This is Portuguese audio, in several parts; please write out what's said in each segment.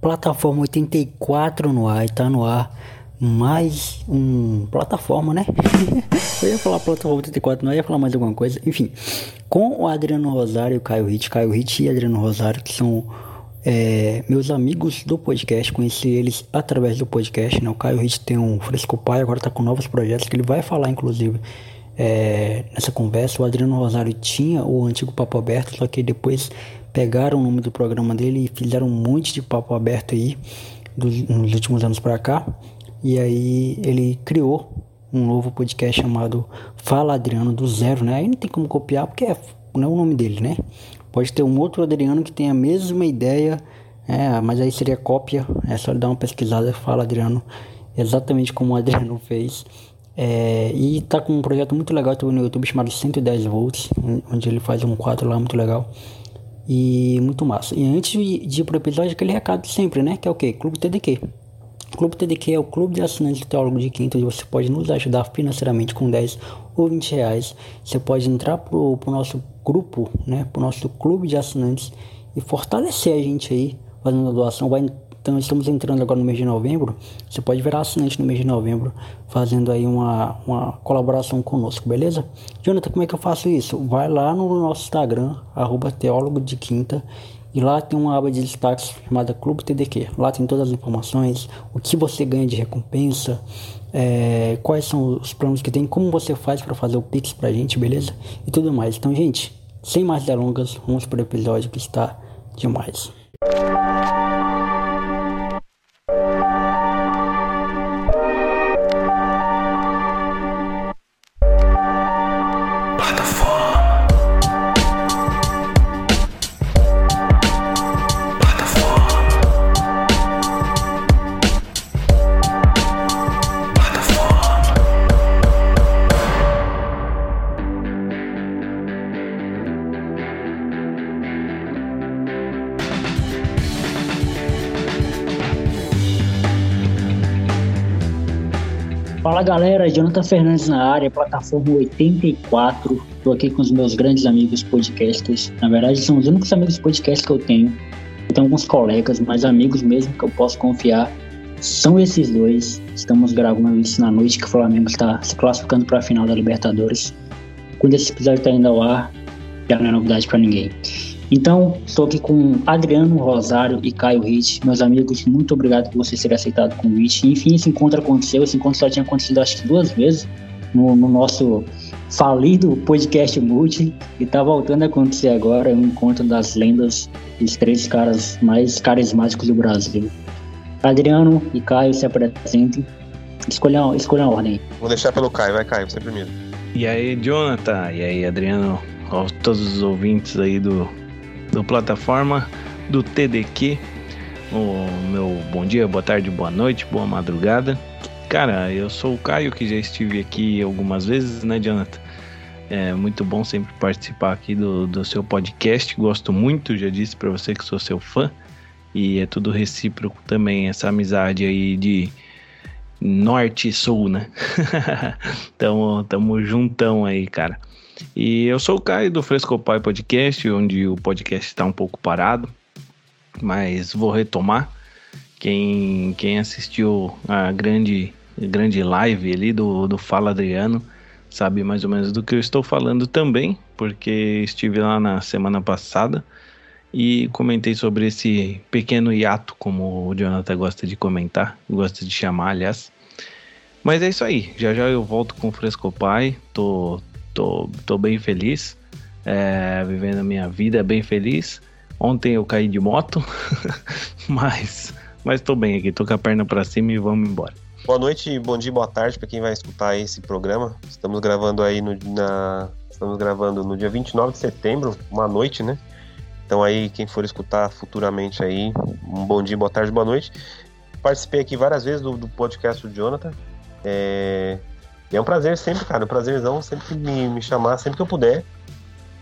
Plataforma 84 no ar, e tá no ar mais um plataforma, né? eu ia falar plataforma 84, não ia falar mais alguma coisa. Enfim, com o Adriano Rosário e o Caio Hit, Caio Hit e Adriano Rosário, que são é, meus amigos do podcast, conheci eles através do podcast, né? O Caio Hit tem um Fresco Pai, agora tá com novos projetos que ele vai falar, inclusive, é, nessa conversa. O Adriano Rosário tinha o antigo Papo Aberto, só que depois pegaram o nome do programa dele e fizeram um monte de papo aberto aí dos, nos últimos anos para cá. E aí ele criou um novo podcast chamado Fala Adriano do Zero, né? Aí não tem como copiar porque é, não é o nome dele, né? Pode ter um outro Adriano que tem a mesma ideia, é, mas aí seria cópia. É só dar uma pesquisada, Fala Adriano, exatamente como o Adriano fez. É, e tá com um projeto muito legal também no YouTube chamado 110 volts, onde ele faz um quadro lá muito legal. E muito massa. E antes de ir pro episódio, aquele recado sempre, né? Que é o que? Clube TDQ. Clube TDQ é o clube de assinantes do Teólogo de Quinto, onde você pode nos ajudar financeiramente com 10 ou 20 reais. Você pode entrar pro, pro nosso grupo, né? Pro nosso clube de assinantes e fortalecer a gente aí, fazendo a doação. Vai, então estamos entrando agora no mês de novembro. Você pode virar assinante no mês de novembro, fazendo aí uma, uma colaboração conosco, beleza? Jonathan, como é que eu faço isso? Vai lá no nosso Instagram, arroba teólogo de quinta e lá tem uma aba de destaques chamada Clube TDQ. Lá tem todas as informações, o que você ganha de recompensa, é, quais são os planos que tem, como você faz para fazer o Pix pra gente, beleza? E tudo mais. Então, gente, sem mais delongas, vamos pro episódio que está demais. Galera, Jonathan Fernandes na área, plataforma 84. Estou aqui com os meus grandes amigos podcasters. Na verdade, são os únicos amigos podcasters que eu tenho. Tenho alguns colegas, mas amigos mesmo que eu posso confiar são esses dois. Estamos gravando isso na noite que o Flamengo está se classificando para a final da Libertadores. Quando esse episódio está indo ao ar, já não é novidade para ninguém. Então, estou aqui com Adriano Rosário e Caio Ritt. Meus amigos, muito obrigado por vocês terem aceitado o convite. Enfim, esse encontro aconteceu. Esse encontro só tinha acontecido acho que duas vezes no, no nosso falido podcast multi e está voltando a acontecer agora. É um encontro das lendas dos três caras mais carismáticos do Brasil. Adriano e Caio se apresentem. Escolha, escolha a ordem. Vou deixar pelo Caio, vai Caio, você primeiro. E aí, Jonathan? E aí, Adriano? Aos todos os ouvintes aí do do plataforma do TDQ. O meu bom dia, boa tarde, boa noite, boa madrugada. Cara, eu sou o Caio, que já estive aqui algumas vezes, né, Jonathan? É muito bom sempre participar aqui do, do seu podcast. Gosto muito, já disse para você que sou seu fã. E é tudo recíproco também, essa amizade aí de norte e sul, né? tamo, tamo juntão aí, cara. E eu sou o Caio do Fresco Pai Podcast, onde o podcast está um pouco parado, mas vou retomar. Quem, quem assistiu a grande, grande live ali do, do Fala Adriano sabe mais ou menos do que eu estou falando também, porque estive lá na semana passada e comentei sobre esse pequeno hiato, como o Jonathan gosta de comentar, gosta de chamar, aliás. Mas é isso aí, já já eu volto com o Fresco Pai, tô, tô, tô bem feliz, é, vivendo a minha vida bem feliz. Ontem eu caí de moto, mas, mas tô bem aqui, tô com a perna para cima e vamos embora. Boa noite, bom dia, boa tarde para quem vai escutar esse programa. Estamos gravando aí no, na, estamos gravando no dia 29 de setembro, uma noite, né? Então aí, quem for escutar futuramente aí, um bom dia, boa tarde, boa noite. Participei aqui várias vezes do, do podcast do Jonathan. É, e é um prazer sempre, cara, um prazerzão sempre me, me chamar, sempre que eu puder.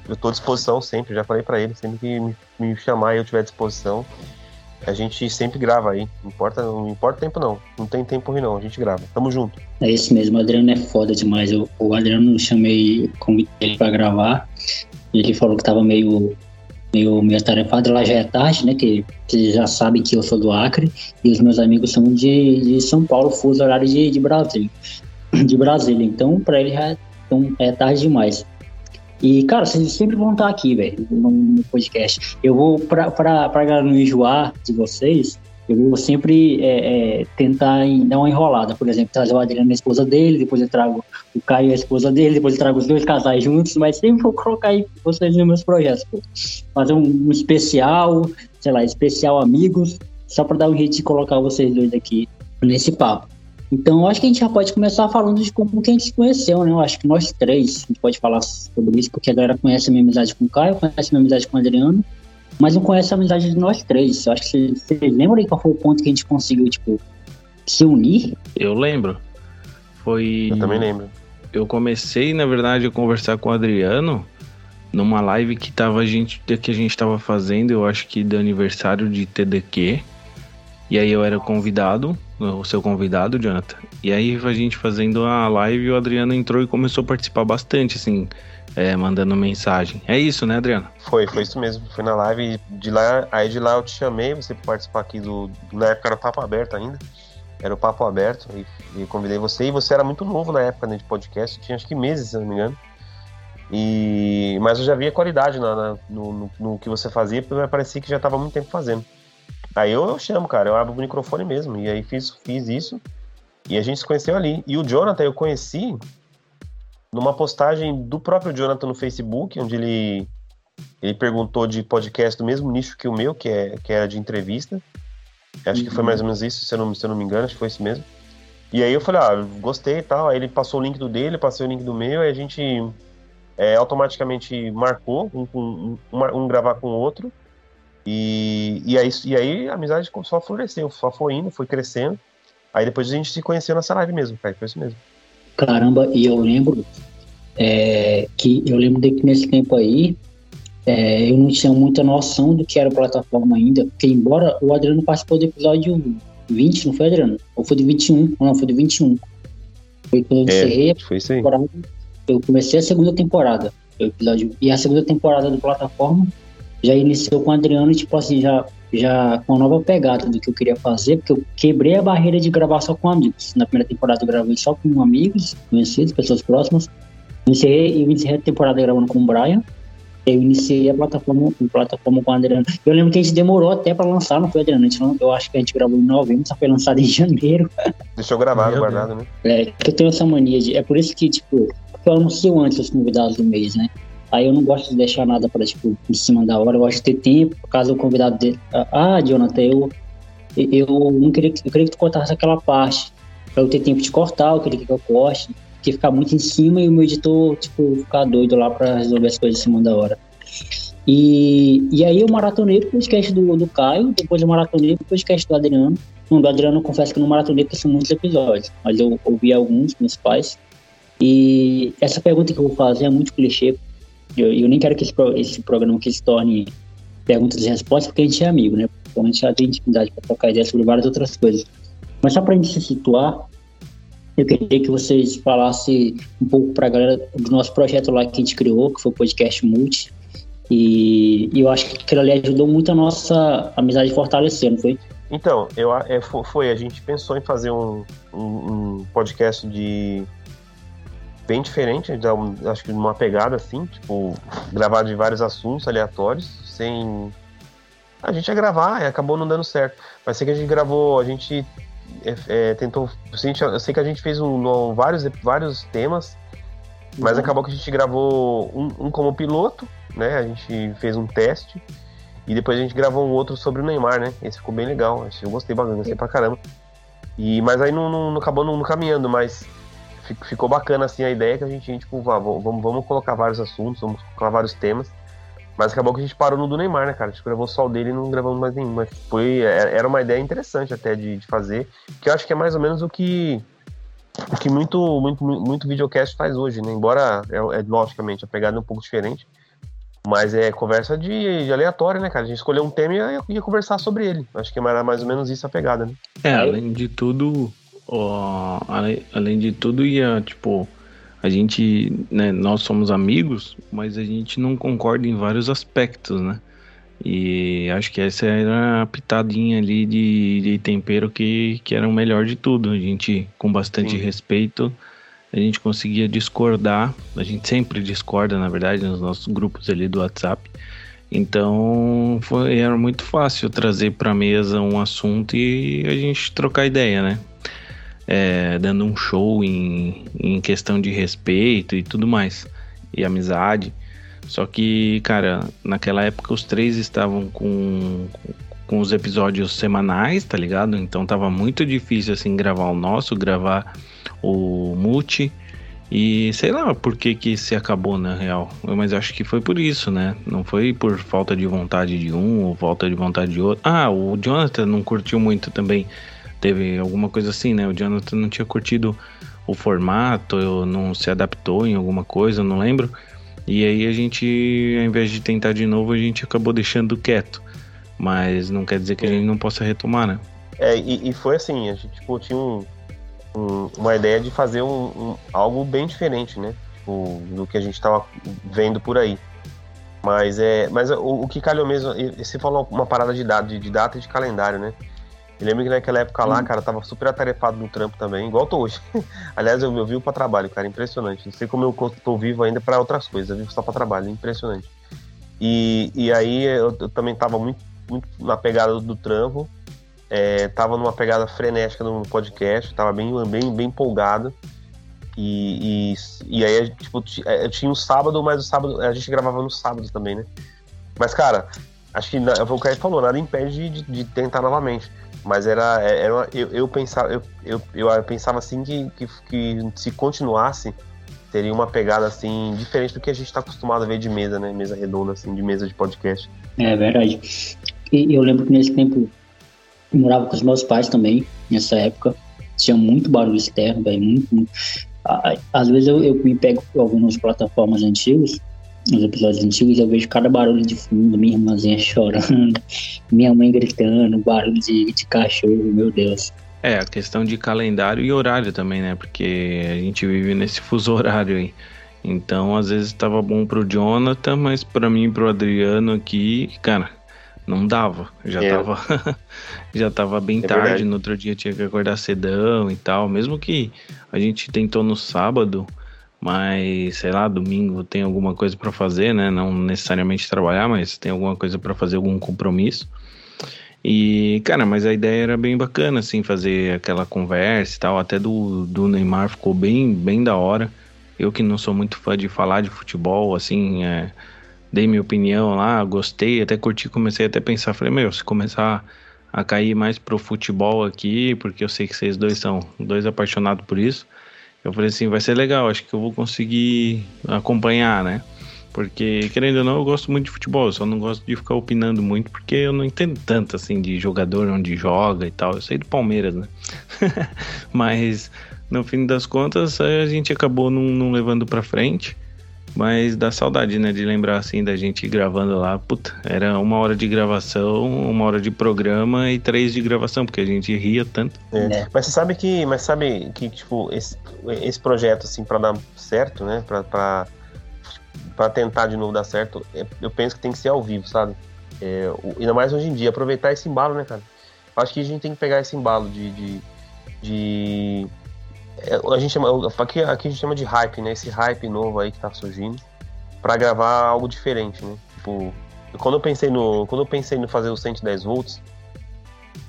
Eu tô à disposição sempre, já falei para ele, sempre que me, me chamar e eu tiver à disposição, a gente sempre grava aí. Não importa, não importa tempo não. Não tem tempo ruim não, a gente grava. Tamo junto. É isso mesmo, o Adriano é foda demais. Eu, o Adriano chamei, convidei ele pra gravar. Ele falou que tava meio meio, meio atarefado, lá já é tarde, né? Que vocês já sabem que eu sou do Acre e os meus amigos são de, de São Paulo, fuso horário de, de Brasília. De Brasília. Então, para ele já é, então, é tarde demais. E, cara, vocês sempre vão estar aqui, velho, no, no, podcast. Eu vou, pra, pra, pra não enjoar de vocês, eu vou sempre é, é, tentar dar uma enrolada. Por exemplo, trazer o Adriano a esposa dele, depois eu trago o Caio a esposa dele, depois eu trago os dois casais juntos, mas sempre vou colocar aí vocês nos meus projetos. Pô. Fazer um, um, especial, sei lá, especial amigos, só para dar um jeito de colocar vocês dois aqui nesse papo. Então, eu acho que a gente já pode começar falando de como que a gente se conheceu, né? Eu acho que nós três, a gente pode falar sobre isso, porque a galera conhece a minha amizade com o Caio, conhece a minha amizade com o Adriano, mas não conhece a amizade de nós três. Eu acho que vocês, vocês lembram aí qual foi o ponto que a gente conseguiu, tipo, se unir? Eu lembro. Foi. Eu também lembro. Eu comecei, na verdade, a conversar com o Adriano numa live que tava a gente que a gente tava fazendo, eu acho que do aniversário de TDQ. E aí eu era convidado, o seu convidado, Jonathan. E aí a gente fazendo a live, o Adriano entrou e começou a participar bastante, assim é, mandando mensagem. É isso, né, Adriano? Foi, foi isso mesmo. Foi na live de lá, aí de lá eu te chamei, você participar aqui do. Na época era papo aberto ainda. Era o papo aberto e, e convidei você. E você era muito novo na época né, de podcast, tinha acho que meses, se não me engano. E, mas eu já via qualidade na, na no, no, no, que você fazia, porque parecia que já estava muito tempo fazendo. Aí eu, eu, chamo, cara, eu abro o microfone mesmo. E aí fiz, fiz isso. E a gente se conheceu ali. E o Jonathan eu conheci numa postagem do próprio Jonathan no Facebook, onde ele, ele perguntou de podcast do mesmo nicho que o meu, que, é, que era de entrevista. Acho uhum. que foi uhum. mais ou menos isso, se eu, não, se eu não me engano, acho que foi isso mesmo. E aí eu falei, ah, gostei e tal. Aí ele passou o link do dele, passei o link do meu, e a gente é, automaticamente marcou um, um, um, um, gravar com o outro. E, e, aí, e aí a amizade só floresceu, só foi indo, foi crescendo. Aí depois a gente se conheceu nessa live mesmo, cara, foi isso mesmo. Caramba, e eu lembro é, que eu lembro de que nesse tempo aí é, eu não tinha muita noção do que era plataforma ainda, porque embora o Adriano participou do episódio 20, não foi, Adriano? Ou foi do 21? Não, foi do 21. Foi quando eu é, encerrei foi isso aí. Eu comecei a segunda temporada. Episódio, e a segunda temporada do plataforma já iniciou com o Adriano, tipo assim, já já com uma nova pegada do que eu queria fazer, porque eu quebrei a barreira de gravar só com amigos. Na primeira temporada eu gravei só com amigos, conhecidos, pessoas próximas. Iniciei, eu iniciei a temporada gravando com o Brian. Eu iniciei a plataforma, a plataforma com o Adriano. Eu lembro que a gente demorou até para lançar, não foi, Adriano? A gente eu acho que a gente gravou em novembro, só foi lançado em janeiro. Deixou gravado, guardado, né? É, que eu tenho essa mania de. É por isso que, tipo, eu anuncio antes os convidados do mês, né? Aí eu não gosto de deixar nada para tipo, em cima da hora. Eu gosto de ter tempo, caso o convidado dele. Ah, Jonathan, eu, eu não queria, eu queria que tu cortasse aquela parte. Pra eu ter tempo de cortar, eu queria que eu corte. Porque ficar muito em cima e o meu editor, tipo, ficar doido lá para resolver as coisas em cima da hora. E, e aí eu maratonei o podcast do, do Caio, depois eu maratonei o podcast do Adriano. Não, do Adriano eu confesso que não maratonei porque são muitos episódios, mas eu ouvi alguns principais. E essa pergunta que eu vou fazer é muito clichê, eu, eu nem quero que esse, esse programa que se torne perguntas e respostas, porque a gente é amigo, né? Então a gente já tem intimidade para trocar ideias sobre várias outras coisas. Mas só para a gente se situar, eu queria que vocês falassem um pouco para a galera do nosso projeto lá que a gente criou, que foi o podcast Multi. E, e eu acho que aquilo ali ajudou muito a nossa amizade fortalecer, não foi? Então, eu, é, foi, a gente pensou em fazer um, um, um podcast de bem diferente, acho que uma pegada assim, tipo, gravar de vários assuntos aleatórios, sem. A gente ia gravar e acabou não dando certo. Mas sei que a gente gravou, a gente é, é, tentou. Eu sei que a gente fez um, vários, vários temas, mas uhum. acabou que a gente gravou um, um, como piloto, né? A gente fez um teste. E depois a gente gravou um outro sobre o Neymar, né? Esse ficou bem legal. Eu gostei bastante, gostei pra caramba. E, mas aí não, não, não acabou não, não caminhando, mas ficou bacana assim a ideia que a gente, tipo, vamos, vamos colocar vários assuntos, vamos colocar vários temas. Mas acabou que a gente parou no do Neymar, né, cara? A gente gravou só o dele e não gravamos mais nenhum. Mas foi, é, era uma ideia interessante até de, de fazer, que eu acho que é mais ou menos o que o que muito, muito, muito videocast faz hoje, né? Embora, é, é logicamente, a pegada é um pouco diferente, mas é conversa de, de aleatória, né, cara? A gente escolheu um tema e ia, ia conversar sobre ele. Acho que era mais ou menos isso a pegada, né? É, além de tudo, além de tudo, ia, tipo, a gente, né, nós somos amigos, mas a gente não concorda em vários aspectos, né? E acho que essa era a pitadinha ali de, de tempero que, que era o melhor de tudo. A gente, com bastante Sim. respeito, a gente conseguia discordar. A gente sempre discorda, na verdade, nos nossos grupos ali do WhatsApp. Então foi, era muito fácil trazer para mesa um assunto e a gente trocar ideia, né? É, dando um show em, em questão de respeito e tudo mais, e amizade. Só que, cara, naquela época os três estavam com, com os episódios semanais, tá ligado? Então tava muito difícil assim gravar o nosso, gravar o multi. E sei lá por que que se acabou na real, mas acho que foi por isso, né? Não foi por falta de vontade de um ou falta de vontade de outro. Ah, o Jonathan não curtiu muito também. Teve alguma coisa assim, né? O Jonathan não tinha curtido o formato, não se adaptou em alguma coisa, não lembro. E aí a gente, ao invés de tentar de novo, a gente acabou deixando quieto. Mas não quer dizer que a gente não possa retomar, né? É, e, e foi assim, a gente tipo, tinha um, um, uma ideia de fazer um, algo bem diferente, né? Tipo, do que a gente estava vendo por aí. Mas é, mas o, o que calhou mesmo, você falou uma parada de de, de data e de calendário, né? Lembro que naquela época lá, hum. cara, tava super atarefado no trampo também, igual tô hoje. Aliás, eu, eu vivo pra trabalho, cara, impressionante. Não sei como eu tô vivo ainda para outras coisas, eu vivo só pra trabalho, impressionante. E, e aí eu, eu também tava muito, muito na pegada do, do trampo, é, tava numa pegada frenética no podcast, tava bem, bem, bem empolgado. E, e, e aí, tipo, é, eu tinha um sábado, mas o sábado a gente gravava no sábado também, né? Mas, cara, acho que o que a falou, nada impede de, de tentar novamente. Mas era, é, era eu, eu pensava, eu, eu, eu, pensava assim que, que, que, se continuasse, teria uma pegada assim diferente do que a gente está acostumado a ver de mesa, né? Mesa redonda, assim, de mesa de podcast. É verdade. E eu lembro que nesse tempo eu morava com os meus pais também, nessa época. Tinha muito barulho externo, velho. Muito, muito. Às vezes eu, eu me pego algumas plataformas antigas nos episódios antigos, eu vejo cada barulho de fundo, minha irmãzinha chorando, minha mãe gritando, barulho de, de cachorro, meu Deus. É, a questão de calendário e horário também, né? Porque a gente vive nesse fuso horário aí. Então, às vezes estava bom pro Jonathan, mas para mim e pro Adriano aqui, cara, não dava. Já é. tava já tava bem é tarde, verdade. no outro dia tinha que acordar cedão e tal. Mesmo que a gente tentou no sábado, mas sei lá, domingo tem alguma coisa para fazer, né? Não necessariamente trabalhar, mas tem alguma coisa para fazer, algum compromisso. E, cara, mas a ideia era bem bacana, assim, fazer aquela conversa e tal. Até do, do Neymar ficou bem, bem da hora. Eu que não sou muito fã de falar de futebol, assim, é, dei minha opinião lá, gostei, até curti, comecei até a pensar, falei, meu, se começar a cair mais pro futebol aqui, porque eu sei que vocês dois são dois apaixonados por isso, eu falei assim, vai ser legal, acho que eu vou conseguir acompanhar, né? Porque, querendo ou não, eu gosto muito de futebol, só não gosto de ficar opinando muito, porque eu não entendo tanto, assim, de jogador onde joga e tal. Eu sei do Palmeiras, né? Mas, no fim das contas, a gente acabou não, não levando pra frente. Mas dá saudade, né, de lembrar assim da gente gravando lá. Puta, era uma hora de gravação, uma hora de programa e três de gravação, porque a gente ria tanto. É. É. Mas você sabe que, mas sabe que tipo esse, esse projeto assim para dar certo, né, para para tentar de novo dar certo, é, eu penso que tem que ser ao vivo, sabe? É, ainda mais hoje em dia, aproveitar esse embalo, né, cara? Acho que a gente tem que pegar esse embalo de, de, de a gente chama, aqui, aqui a gente chama de hype, né? Esse hype novo aí que tá surgindo para gravar algo diferente, né? Tipo, quando eu pensei no, quando eu pensei no fazer o 110 volts,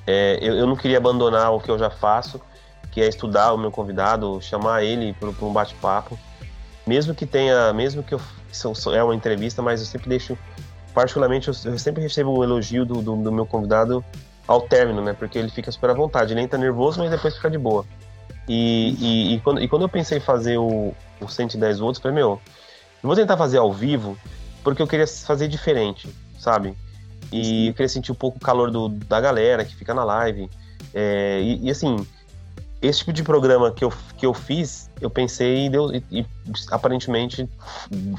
é, eu, eu não queria abandonar o que eu já faço, que é estudar o meu convidado, chamar ele para um bate-papo, mesmo que tenha, mesmo que eu é uma entrevista, mas eu sempre deixo, particularmente, eu, eu sempre recebo o um elogio do, do, do, meu convidado ao término, né? Porque ele fica super à vontade, ele entra nervoso, mas depois fica de boa. E, e, e, quando, e quando eu pensei em fazer o, o 110 volts, falei, meu, eu vou tentar fazer ao vivo, porque eu queria fazer diferente, sabe? E eu queria sentir um pouco o calor do, da galera que fica na live. É, e, e, assim, esse tipo de programa que eu, que eu fiz, eu pensei e, deu, e, e, aparentemente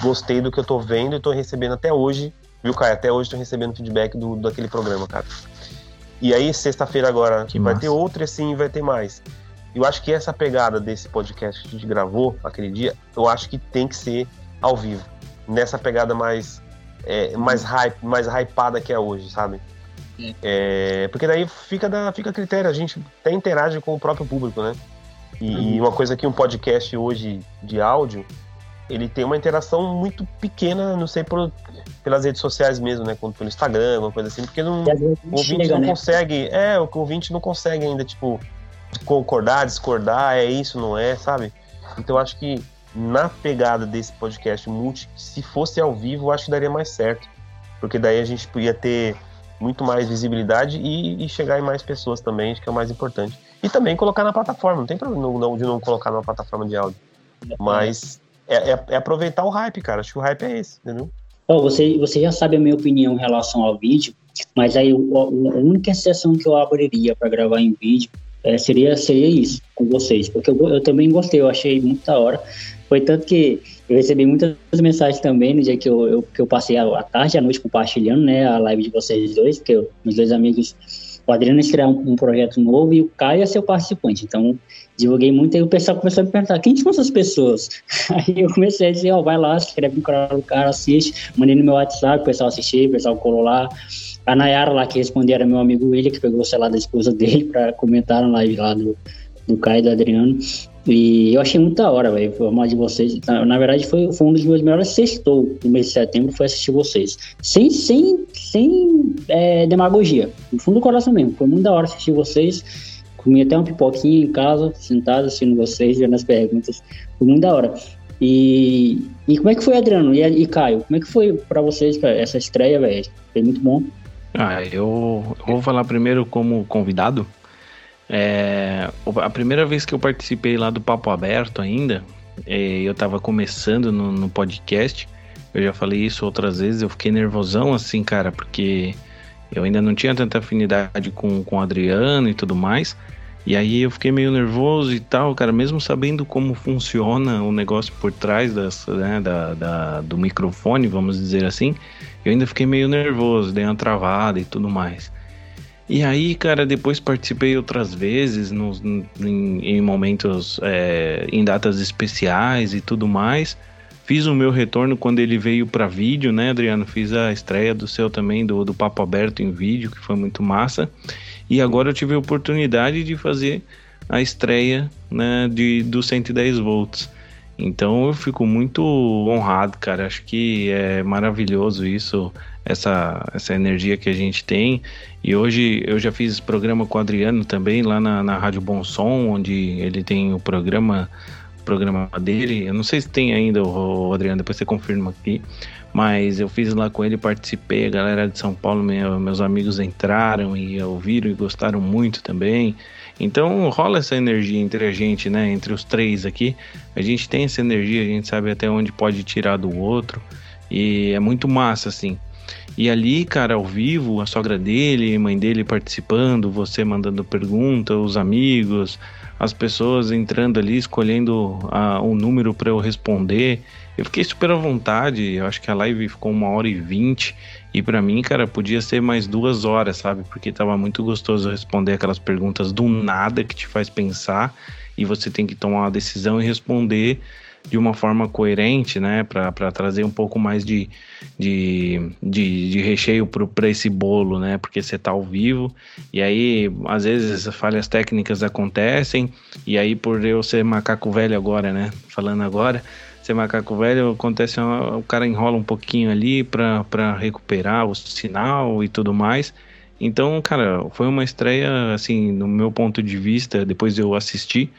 gostei do que eu tô vendo e tô recebendo até hoje, viu, Caio? Até hoje tô recebendo feedback do, daquele programa, cara. E aí, sexta-feira agora, que vai massa. ter outro e assim vai ter mais. Eu acho que essa pegada desse podcast que a gente gravou aquele dia, eu acho que tem que ser ao vivo. Nessa pegada mais é, mais hype, mais hypada que é hoje, sabe? É. porque daí fica, da, fica a critério, a gente até interage com o próprio público, né? E, uhum. e uma coisa que um podcast hoje de áudio, ele tem uma interação muito pequena, não sei, por, pelas redes sociais mesmo, né? Como pelo Instagram, alguma coisa assim, porque não, o ouvinte chega, não né? consegue. É, o ouvinte não consegue ainda, tipo, concordar, discordar, é isso, não é, sabe? Então acho que na pegada desse podcast multi, se fosse ao vivo, acho que daria mais certo. Porque daí a gente podia ter muito mais visibilidade e, e chegar em mais pessoas também, acho que é o mais importante. E também colocar na plataforma, não tem problema não, de não colocar numa plataforma de áudio. Mas é, é, é, aproveitar o hype, cara. Acho que o hype é esse, entendeu? Oh, você, você já sabe a minha opinião em relação ao vídeo, mas aí a única exceção que eu abriria para gravar em vídeo é, seria, seria isso com vocês, porque eu, eu também gostei, eu achei muito da hora. Foi tanto que eu recebi muitas mensagens também no dia que eu, eu que eu passei a, a tarde e a noite compartilhando né, a live de vocês dois, porque eu, meus dois amigos o Adriano estrear um, um, projeto novo e o Caio é seu participante. Então, divulguei muito e o pessoal começou a me perguntar, quem são essas pessoas? Aí eu comecei a dizer, ó, oh, vai lá, se inscreve no canal do cara, assiste. Mandei no meu WhatsApp, o pessoal assistiu, o pessoal colou lá. A Nayara lá que respondeu era meu amigo William, que pegou o celular da esposa dele para comentar na live lá do, do Caio e do Adriano. E eu achei muito da hora, velho, formar de vocês. Na, na, verdade, foi, foi um dos meus melhores sextou no mês de setembro, foi assistir vocês. Sem, sem, sem é, demagogia, no fundo do coração mesmo. Foi muito da hora assistir vocês. Comi até uma pipoquinha em casa, sentado assistindo vocês, vendo as perguntas. Foi muito da hora. E, e como é que foi, Adriano e, e Caio? Como é que foi para vocês essa estreia, velho? Foi muito bom. Ah, eu, eu vou falar primeiro como convidado. É, a primeira vez que eu participei lá do Papo Aberto ainda, é, eu tava começando no, no, podcast. Eu já falei isso outras vezes, eu fiquei nervosão assim, cara, porque eu ainda não tinha tanta afinidade com, com o Adriano e tudo mais. E aí eu fiquei meio nervoso e tal, cara, mesmo sabendo como funciona o negócio por trás das, né, da, da, do microfone, vamos dizer assim, eu ainda fiquei meio nervoso, dei uma travada e tudo mais. E aí, cara, depois participei outras vezes nos, em, em momentos, é, em datas especiais e tudo mais. Fiz o meu retorno quando ele veio para vídeo, né, Adriano? Fiz a estreia do seu também, do, do Papo Aberto em vídeo, que foi muito massa. E agora eu tive a oportunidade de fazer a estreia né, de, do 110 volts. Então eu fico muito honrado, cara. Acho que é maravilhoso isso essa, essa energia que a gente tem. E hoje eu já fiz programa com o Adriano também, lá na, na Rádio Bom Som, onde ele tem o programa, programa dele. Eu não sei se tem ainda, o Adriano, depois você confirma aqui. Mas eu fiz lá com ele, participei, a galera de São Paulo, meu, meus amigos entraram e ouviram e gostaram muito também. Então rola essa energia entre a gente, né? Entre os três aqui. A gente tem essa energia, a gente sabe até onde pode tirar do outro. E é muito massa, assim. E ali, cara, ao vivo, a sogra dele, mãe dele participando, você mandando pergunta, os amigos, as pessoas entrando ali, escolhendo a, um número para eu responder. Eu fiquei super à vontade, eu acho que a live ficou uma hora e vinte. E para mim, cara, podia ser mais duas horas, sabe? Porque tava muito gostoso responder aquelas perguntas do nada que te faz pensar e você tem que tomar uma decisão e responder de uma forma coerente, né, para trazer um pouco mais de, de, de, de recheio para esse bolo, né, porque você tá ao vivo e aí às vezes falhas técnicas acontecem e aí por eu ser macaco velho agora, né, falando agora, ser macaco velho acontece, o cara enrola um pouquinho ali para recuperar o sinal e tudo mais. Então, cara, foi uma estreia, assim, no meu ponto de vista, depois eu assisti,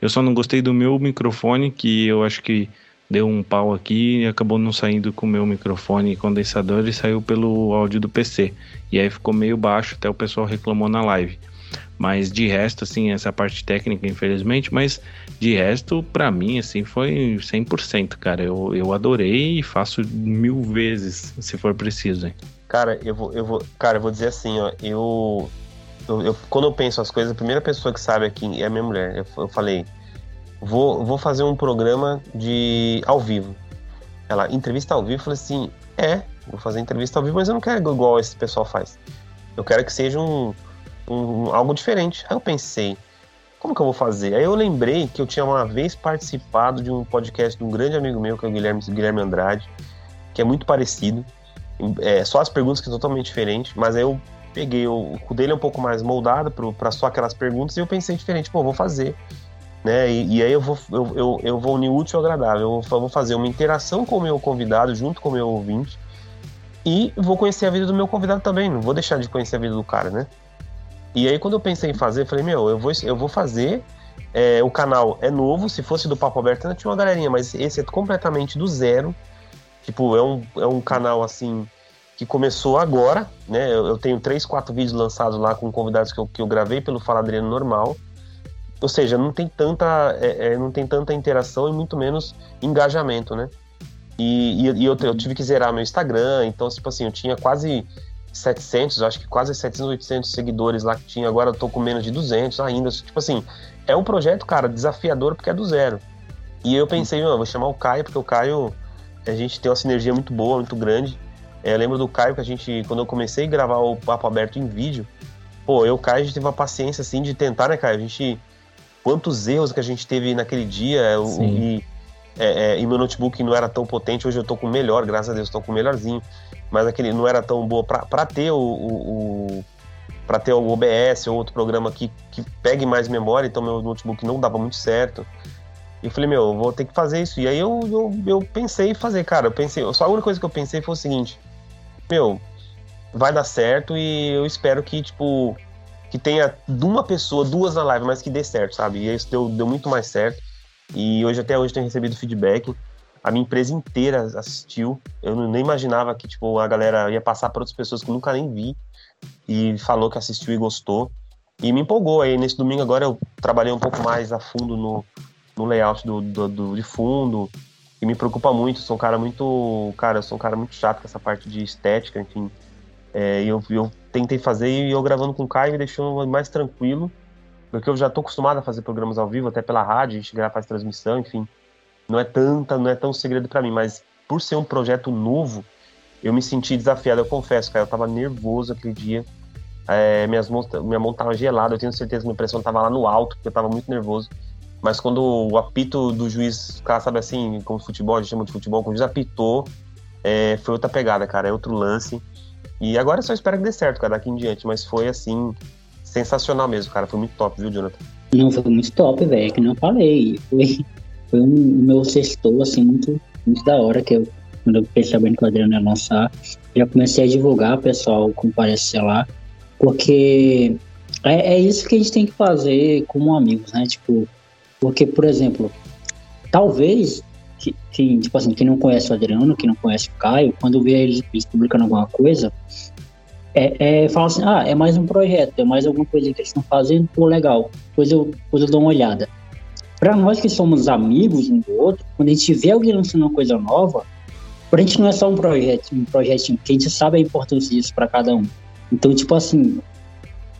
eu só não gostei do meu microfone, que eu acho que deu um pau aqui e acabou não saindo com o meu microfone condensador e saiu pelo áudio do PC. E aí ficou meio baixo, até o pessoal reclamou na live. Mas de resto, assim, essa parte técnica, infelizmente, mas de resto, para mim, assim, foi 100%, cara. Eu, eu adorei e faço mil vezes, se for preciso, hein. Cara, eu vou, eu vou, cara, eu vou dizer assim, ó, eu eu, eu, quando eu penso as coisas, a primeira pessoa que sabe aqui é a minha mulher. Eu, eu falei, vou, vou fazer um programa de ao vivo. Ela, entrevista ao vivo? Eu falei assim, é, vou fazer entrevista ao vivo, mas eu não quero igual esse pessoal faz. Eu quero que seja um, um, algo diferente. Aí eu pensei, como que eu vou fazer? Aí eu lembrei que eu tinha uma vez participado de um podcast de um grande amigo meu, que é o Guilherme, Guilherme Andrade, que é muito parecido. é, só as perguntas que são totalmente diferentes, mas aí eu peguei o, o dele é um pouco mais moldado para só aquelas perguntas e eu pensei diferente, pô, vou fazer. Né? E, e aí eu vou, eu, eu, eu, vou unir útil ao agradável. Eu vou, vou fazer uma interação com o meu convidado, junto com o meu ouvinte, e vou conhecer a vida do meu convidado também. Não vou deixar de conhecer a vida do cara, né? E aí, quando eu pensei em fazer, falei, meu, eu vou, eu vou fazer. É, o canal é novo, se fosse do Papo Aberto ainda tinha uma galerinha, mas esse é completamente do zero. Tipo, é um, é um canal assim que começou agora, né? Eu, eu tenho três, quatro vídeos lançados lá com convidados que eu, que eu gravei pelo Fala normal. Ou seja, não tem tanta, é, é, não tem tanta interação e muito menos engajamento, né? E, e, e eu, eu, tive que zerar meu Instagram, então, tipo assim, eu tinha quase 700, acho que quase 700, 800 seguidores lá que tinha, agora eu tô com menos de 200 ainda. Tipo assim, é um projeto, cara, desafiador porque é do zero. E eu pensei, mano, vou chamar o Caio, porque o Caio, a gente tem uma sinergia muito boa, muito grande. É, eu lembro do Caio que a gente, quando eu comecei a gravar o Papo Aberto em vídeo, pô, eu o Caio, a gente teve uma paciência, assim, de tentar, né, Caio? A gente. Quantos erros que a gente teve naquele dia e, é, é, e meu notebook não era tão potente, hoje eu tô com o melhor, graças a Deus, tô com o melhorzinho. Mas aquele não era tão boa para ter o, o, o para ter o OBS ou outro programa que, que pegue mais memória, então meu notebook não dava muito certo. E eu falei, meu, eu vou ter que fazer isso. E aí eu, eu, eu pensei em fazer, cara. Eu pensei, só a única coisa que eu pensei foi o seguinte: meu, vai dar certo e eu espero que, tipo, que tenha uma pessoa, duas na live, mas que dê certo, sabe? E isso deu, deu muito mais certo. E hoje, até hoje, tenho recebido feedback. A minha empresa inteira assistiu. Eu nem imaginava que, tipo, a galera ia passar para outras pessoas que nunca nem vi. E falou que assistiu e gostou. E me empolgou. Aí, nesse domingo agora, eu trabalhei um pouco mais a fundo no, no layout do, do, do de fundo e me preocupa muito. Sou um cara muito. Cara, eu sou um cara muito chato com essa parte de estética, enfim. É, eu, eu tentei fazer e eu gravando com o Caio me deixou mais tranquilo, porque eu já tô acostumado a fazer programas ao vivo, até pela rádio, a gente grava, faz transmissão, enfim. Não é tanta, não é tão segredo para mim, mas por ser um projeto novo, eu me senti desafiado, eu confesso, cara, eu tava nervoso aquele dia. É, minhas mãos, minha mão tava gelada, eu tenho certeza que minha pressão tava lá no alto, porque eu tava muito nervoso. Mas quando o apito do juiz, cara, sabe assim, como futebol, a gente chama de futebol, quando o juiz apitou, é, foi outra pegada, cara, é outro lance. E agora só espero que dê certo, cara, daqui em diante. Mas foi, assim, sensacional mesmo, cara. Foi muito top, viu, Jonathan? Não, foi muito top, velho, que não falei. Foi, foi um, o meu sextou, assim, muito, muito da hora, que eu, quando eu fiquei sabendo que o Adriano ia lançar, já comecei a divulgar, pessoal comparecer lá, porque é, é isso que a gente tem que fazer como amigos, né? Tipo, porque, por exemplo, talvez quem, tipo assim, quem não conhece o Adriano, quem não conhece o Caio, quando vê eles, eles publicando alguma coisa, é, é, fala assim, ah, é mais um projeto, é mais alguma coisa que eles estão fazendo, pô, legal, depois eu, depois eu dou uma olhada. Para nós que somos amigos um do outro, quando a gente vê alguém lançando uma coisa nova, pra gente não é só um projeto, um projetinho, porque a gente sabe a importância disso para cada um. Então, tipo assim,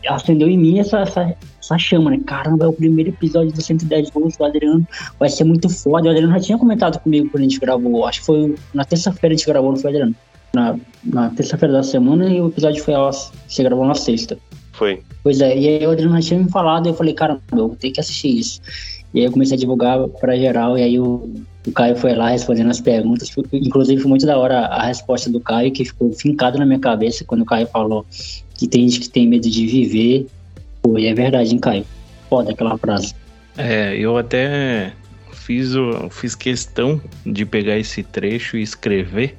acendeu em mim essa, essa, essa chama, né? Caramba, é o primeiro episódio do 110 gols do Adriano. Vai ser muito foda. O Adriano já tinha comentado comigo quando a gente gravou. Acho que foi na terça-feira a gente gravou, não foi, Adriano? Na, na terça-feira da semana e o episódio foi a, você gravou na sexta. Foi. Pois é, e aí o Adriano já tinha me falado e eu falei, caramba, eu vou ter que assistir isso. E aí eu comecei a divulgar pra geral e aí o, o Caio foi lá respondendo as perguntas. Inclusive foi muito da hora a resposta do Caio, que ficou fincado na minha cabeça quando o Caio falou que tem gente que tem medo de viver. Pô, e é verdade, hein, Caio? Foda aquela frase. É, eu até fiz, fiz questão de pegar esse trecho e escrever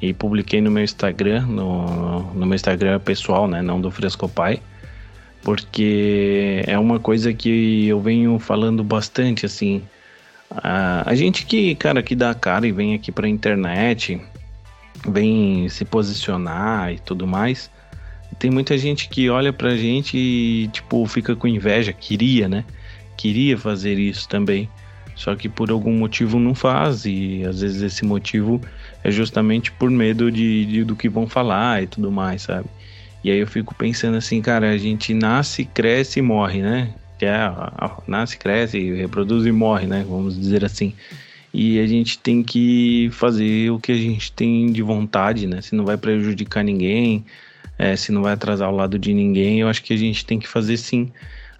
e publiquei no meu Instagram, no, no meu Instagram pessoal, né, não do Frescopai, porque é uma coisa que eu venho falando bastante, assim, a, a gente que, cara, que dá cara e vem aqui pra internet, vem se posicionar e tudo mais, tem muita gente que olha pra gente e, tipo, fica com inveja, queria, né? Queria fazer isso também. Só que por algum motivo não faz, e às vezes esse motivo é justamente por medo de, de, do que vão falar e tudo mais, sabe? E aí eu fico pensando assim, cara, a gente nasce, cresce e morre, né? Que é, nasce, cresce, reproduz e morre, né? Vamos dizer assim. E a gente tem que fazer o que a gente tem de vontade, né? Se não vai prejudicar ninguém, é, se não vai atrasar o lado de ninguém, eu acho que a gente tem que fazer sim.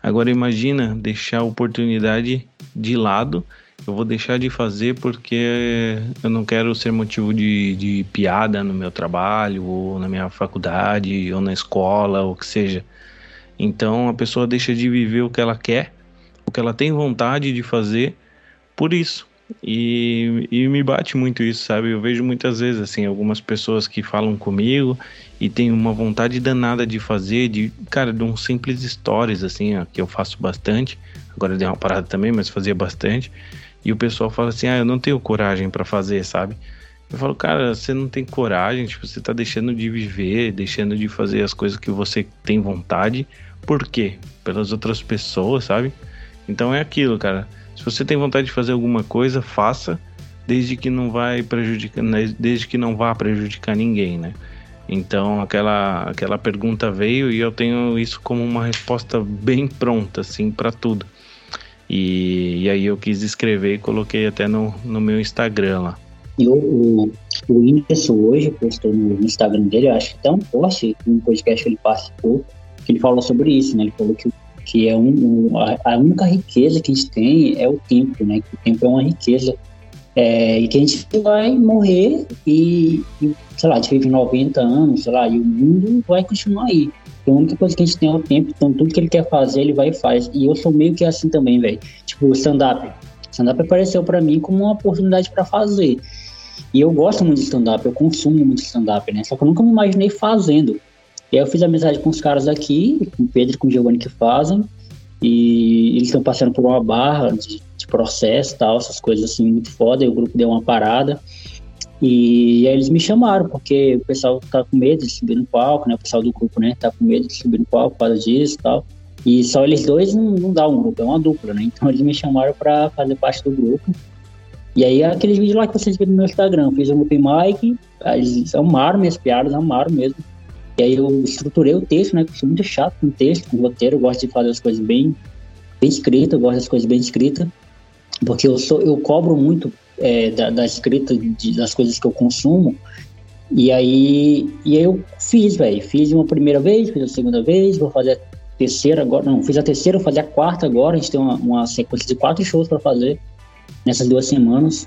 Agora imagina deixar a oportunidade de lado eu vou deixar de fazer porque eu não quero ser motivo de, de piada no meu trabalho, ou na minha faculdade, ou na escola, ou o que seja. Então a pessoa deixa de viver o que ela quer, o que ela tem vontade de fazer por isso. E, e me bate muito isso, sabe? Eu vejo muitas vezes assim algumas pessoas que falam comigo e tem uma vontade danada de fazer, de cara, de um simples stories assim, ó, que eu faço bastante. Agora dei uma parada também, mas fazia bastante. E o pessoal fala assim: "Ah, eu não tenho coragem para fazer", sabe? Eu falo, cara, você não tem coragem, tipo, você tá deixando de viver, deixando de fazer as coisas que você tem vontade. Por quê? Pelas outras pessoas, sabe? Então é aquilo, cara. Se você tem vontade de fazer alguma coisa, faça, desde que não vai prejudicar, né, desde que não vá prejudicar ninguém, né? Então aquela aquela pergunta veio e eu tenho isso como uma resposta bem pronta, assim, para tudo. E, e, aí eu quis escrever e coloquei até no, no meu Instagram lá. E o, o, Whindersson hoje postou no Instagram dele, eu acho que até um post, um podcast que ele participou, que ele falou sobre isso, né? Ele falou que que é um, um, a, única riqueza que a gente tem é o tempo, né? Que o tempo é uma riqueza é, e que a gente vai morrer e, e, sei lá, a gente vive 90 anos, sei lá, e o mundo vai continuar aí. A única coisa que a gente tem é o tempo, então tudo que ele quer fazer, ele vai e faz. E eu sou meio que assim também, velho. Tipo, stand-up. Stand-up apareceu para mim como uma oportunidade para fazer. E eu gosto muito de stand-up, eu consumo muito stand-up, né? Só que eu nunca me imaginei fazendo. E aí eu fiz amizade com os caras aqui, com o Pedro e com o Giovanni que fazem, e eles estão passando por uma barra de, de processo tal, essas coisas assim muito foda, e o grupo deu uma parada. E aí eles me chamaram, porque o pessoal tá com medo de subir no palco, né? O pessoal do grupo, né? Tá com medo de subir no palco por causa disso e tal. E só eles dois não, não dá um grupo, é uma dupla, né? Então eles me chamaram para fazer parte do grupo. E aí aqueles vídeos lá que vocês viram no meu Instagram, fiz um open mic, eles amaram minhas piadas, amaram mesmo. E aí eu estruturei o texto, né? Porque sou muito chato com texto, com roteiro, gosto de fazer as coisas bem, bem escritas, gosto das coisas bem escritas, porque eu sou, eu cobro muito é, da, da, escrita de, das coisas que eu consumo. E aí, e aí eu fiz, velho. Fiz uma primeira vez, fiz a segunda vez, vou fazer a terceira agora. Não, fiz a terceira, vou fazer a quarta agora. A gente tem uma, uma sequência de quatro shows para fazer nessas duas semanas.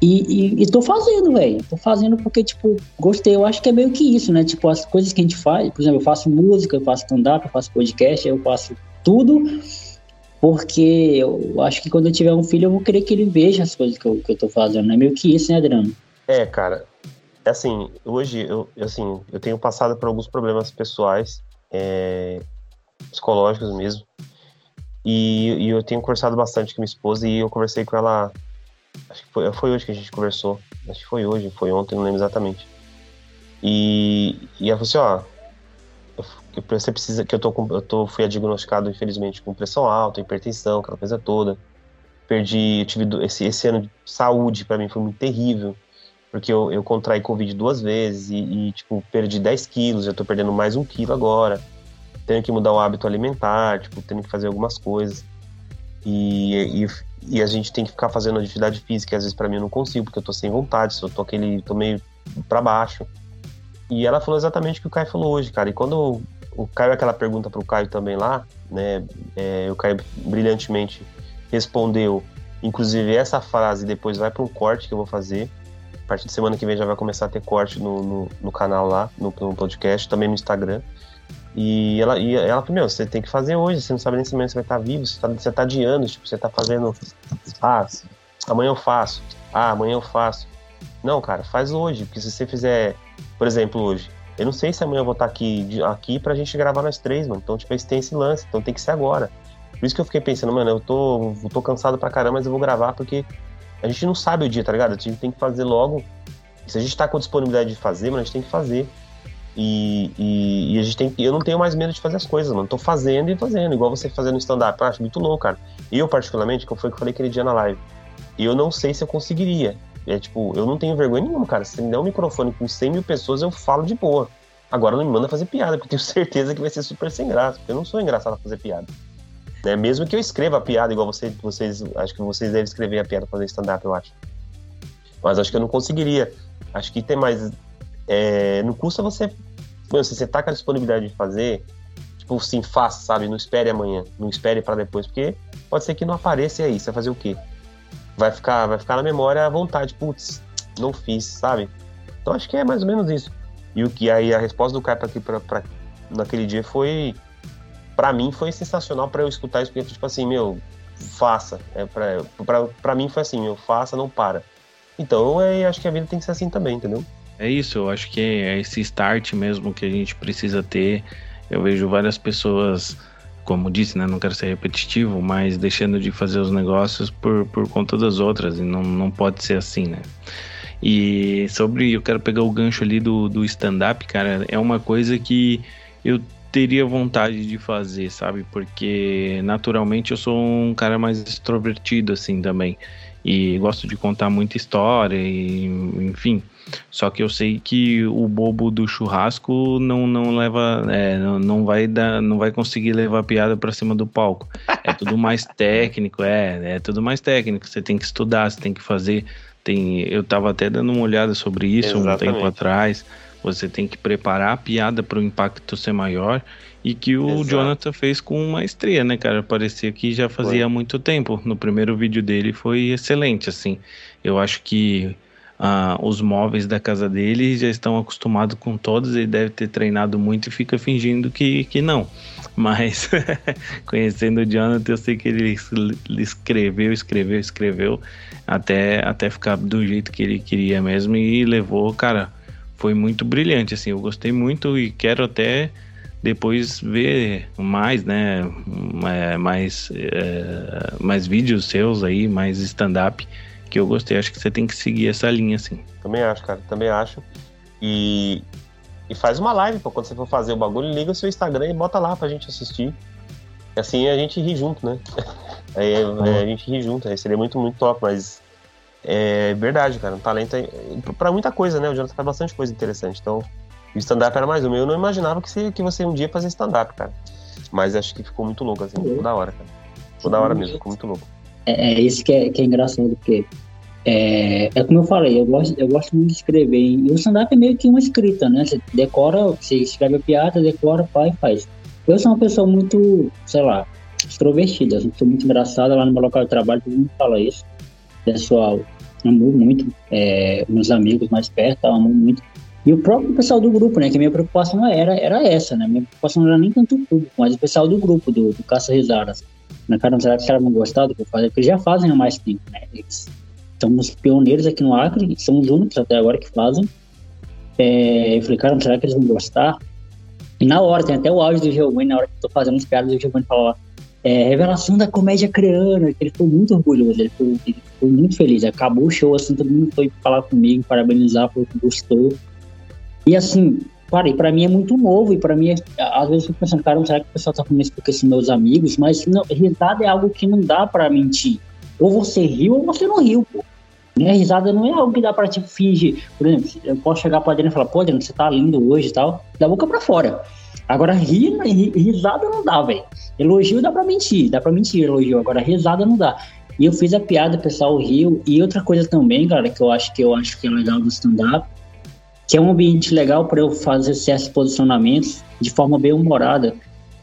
E, e, e tô fazendo, velho. Tô fazendo porque, tipo, gostei. Eu acho que é meio que isso, né? Tipo, as coisas que a gente faz, por exemplo, eu faço música, eu faço stand-up, eu faço podcast, eu faço tudo. Porque eu acho que quando eu tiver um filho, eu vou querer que ele veja as coisas que eu, que eu tô fazendo. É meio que isso, né, Adriano? É, cara. É assim, hoje, eu, assim, eu tenho passado por alguns problemas pessoais, é, psicológicos mesmo. E, e, eu tenho conversado bastante com minha esposa e eu conversei com ela Acho que foi, foi hoje que a gente conversou. Acho que foi hoje, foi ontem, não lembro exatamente. E, e ela falou assim, ó, você precisa que eu tô eu tô fui diagnosticado infelizmente com pressão alta, hipertensão, aquela coisa toda. Perdi, tive esse, esse ano de saúde para mim foi muito terrível, porque eu, eu contraí covid duas vezes e, e, tipo perdi 10 quilos, já tô perdendo mais um quilo agora. Tenho que mudar o hábito alimentar, tipo, tendo que fazer algumas coisas. E, e, e a gente tem que ficar fazendo atividade física, às vezes para mim eu não consigo, porque eu tô sem vontade, eu tô aquele, tô meio para baixo. E ela falou exatamente o que o Caio falou hoje, cara. E quando o Caio, aquela pergunta pro Caio também lá, né, é, o Caio brilhantemente respondeu, inclusive essa frase depois vai para um corte que eu vou fazer. A partir de semana que vem já vai começar a ter corte no, no, no canal lá, no, no podcast, também no Instagram. E ela, e ela falou, meu, você tem que fazer hoje, você não sabe nem se amanhã você vai estar vivo, você está você tá adiando, tipo, você está fazendo, ah, amanhã eu faço, ah, amanhã eu faço. Não, cara, faz hoje, porque se você fizer, por exemplo, hoje, eu não sei se amanhã eu vou estar aqui, aqui pra gente gravar nós três, mano, então, tipo, tem esse lance, então tem que ser agora. Por isso que eu fiquei pensando, mano, eu tô, tô cansado pra caramba, mas eu vou gravar porque a gente não sabe o dia, tá ligado? A gente tem que fazer logo. Se a gente tá com disponibilidade de fazer, mano, a gente tem que fazer. E, e, e, a gente tem eu não tenho mais medo de fazer as coisas, mano. Tô fazendo e fazendo, igual você fazendo stand-up. Acho muito louco, cara. Eu, particularmente, que foi o que eu falei aquele dia na live, eu não sei se eu conseguiria. É tipo, eu não tenho vergonha nenhuma, cara. Se me der um microfone com 100 mil pessoas, eu falo de boa. Agora não me manda fazer piada, porque eu tenho certeza que vai ser super sem graça, porque eu não sou engraçado a fazer piada. Né? Mesmo que eu escreva a piada, igual você, vocês, acho que vocês devem escrever a piada pra fazer stand-up, eu acho. Mas acho que eu não conseguiria. Acho que tem mais é, não custa você. Se você tá com a disponibilidade de fazer, tipo, sim, faça, sabe? Não espere amanhã, não espere para depois, porque pode ser que não apareça e aí, você vai fazer o quê? Vai ficar, vai ficar na memória à vontade. Putz, não fiz, sabe? Então acho que é mais ou menos isso. E o que aí a resposta do Caipa aqui pra, pra, naquele dia foi. Pra mim foi sensacional para eu escutar isso, porque, tipo assim, meu, faça. É pra mim foi assim, meu, faça, não para. Então eu acho que a vida tem que ser assim também, entendeu? É isso, eu acho que é esse start mesmo que a gente precisa ter. Eu vejo várias pessoas, como disse, né? Não quero ser repetitivo, mas deixando de fazer os negócios por, por conta das outras. E não, não pode ser assim, né? E sobre, eu quero pegar o gancho ali do, do stand-up, cara, é uma coisa que eu teria vontade de fazer, sabe? Porque naturalmente eu sou um cara mais extrovertido, assim, também. E gosto de contar muita história, e, enfim. Só que eu sei que o bobo do churrasco não, não leva, é, não, não, vai dar, não vai conseguir levar piada para cima do palco. É tudo mais técnico, é, é tudo mais técnico. Você tem que estudar, você tem que fazer tem, eu estava até dando uma olhada sobre isso Exatamente. um tempo atrás. Você tem que preparar a piada para o impacto ser maior e que o Exato. Jonathan fez com maestria, né, cara? Parecia que já fazia foi. muito tempo. No primeiro vídeo dele foi excelente, assim. Eu acho que ah, os móveis da casa dele já estão acostumados com todos, ele deve ter treinado muito e fica fingindo que, que não. Mas conhecendo o Jonathan, eu sei que ele, escreveu, escreveu, escreveu até, até ficar do jeito que ele queria mesmo e levou, cara, foi muito brilhante, assim, eu gostei muito e quero até depois ver mais, né, é, mais, é, mais vídeos seus aí, mais stand-up, que eu gostei, acho que você tem que seguir essa linha, assim. Também acho, cara, também acho, e, e faz uma live, pô, quando você for fazer o bagulho, liga o seu Instagram e bota lá pra gente assistir, e assim a gente ri junto, né? Aí é, a gente ri junto, aí seria muito, muito top, mas é verdade, cara. Um talento é, pra muita coisa, né? O Jonathan faz bastante coisa interessante. Então, o stand-up era mais um. Eu não imaginava que você, que você um dia fazer stand-up, cara. Mas acho que ficou muito louco, assim. Ficou da hora, cara. Ficou da hora mesmo, ficou muito louco. É, é isso que é, que é engraçado, porque é, é como eu falei, eu gosto, eu gosto muito de escrever. E o stand-up é meio que uma escrita, né? Você decora, você escreve a piada, decora, pai, faz. Eu sou uma pessoa muito, sei lá, extrovertida. Eu sou muito engraçada lá no meu local de trabalho, todo mundo fala isso. Pessoal, amo muito. É, meus amigos mais perto, amo muito. E o próprio pessoal do grupo, né? Que a minha preocupação era, era essa, né? Minha preocupação não era nem tanto o público, mas o pessoal do grupo, do, do Caça Risadas. Na cara, será que os caras vão gostar do que eu faço? Porque eles já fazem há mais tempo, né? Eles são os pioneiros aqui no Acre, são os únicos até agora que fazem. É, eu falei, cara, será que eles vão gostar? E na hora, tem até o áudio do Giovanni, na hora que eu tô fazendo os piadas, o Giovanni fala é, revelação da comédia creana, ele ficou muito orgulhoso, ele ficou, ele muito feliz. Acabou o show, assim, todo mundo foi falar comigo, parabenizar, falou que gostou. E assim, parei, para mim é muito novo, e para mim, às vezes eu fico pensando, cara, será que o pessoal tá falando isso porque são meus amigos? Mas não, risada é algo que não dá para mentir. Ou você riu ou você não riu, pô. Minha risada não é algo que dá pra tipo, fingir. Por exemplo, eu posso chegar pra Adriana e falar, pô, Adriana, você tá lindo hoje e tal, da boca pra fora. Agora, rir, risada não dá, velho. Elogio dá pra mentir, dá pra mentir elogio. Agora, risada não dá. E eu fiz a piada, o pessoal riu. E outra coisa também, cara, que eu acho que eu acho que é legal do stand-up, que é um ambiente legal para eu fazer certos posicionamentos de forma bem humorada.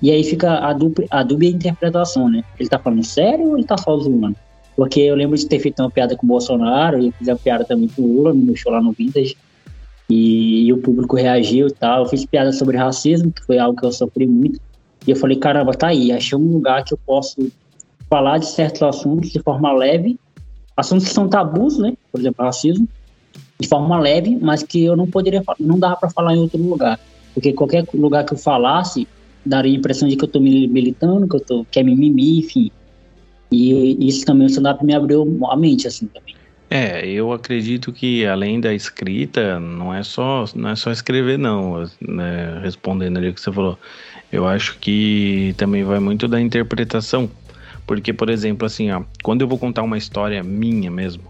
E aí fica a dupla, a dúbia interpretação, né? Ele tá falando sério ou ele tá só zoando? Porque eu lembro de ter feito uma piada com o Bolsonaro, e fiz uma piada também com o Lula no meu show lá no Vintage. E, e, o público reagiu e tal. Eu fiz piada sobre racismo, que foi algo que eu sofri muito. E eu falei, caramba, tá aí, achei um lugar que eu posso falar de certos assuntos de forma leve, assuntos que são tabus, né? Por exemplo, racismo, de forma leve, mas que eu não poderia, não dava para falar em outro lugar, porque qualquer lugar que eu falasse daria a impressão de que eu tô militando, que eu tô que é mimimi, enfim. E isso também o stand-up me abriu a mente assim também. É, eu acredito que além da escrita, não é só, não é só escrever não, né, respondendo ali o que você falou. Eu acho que também vai muito da interpretação. Porque, por exemplo, assim, ó, quando eu vou contar uma história minha mesmo,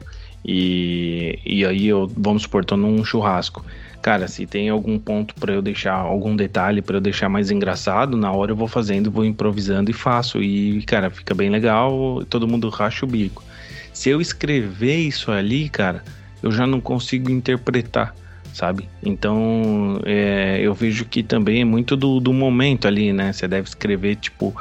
e, e aí eu, vamos supor, tô num churrasco. Cara, se tem algum ponto para eu deixar, algum detalhe para eu deixar mais engraçado, na hora eu vou fazendo, vou improvisando e faço. E, cara, fica bem legal, todo mundo racha o bico. Se eu escrever isso ali, cara, eu já não consigo interpretar, sabe? Então, é, eu vejo que também é muito do, do momento ali, né? Você deve escrever, tipo,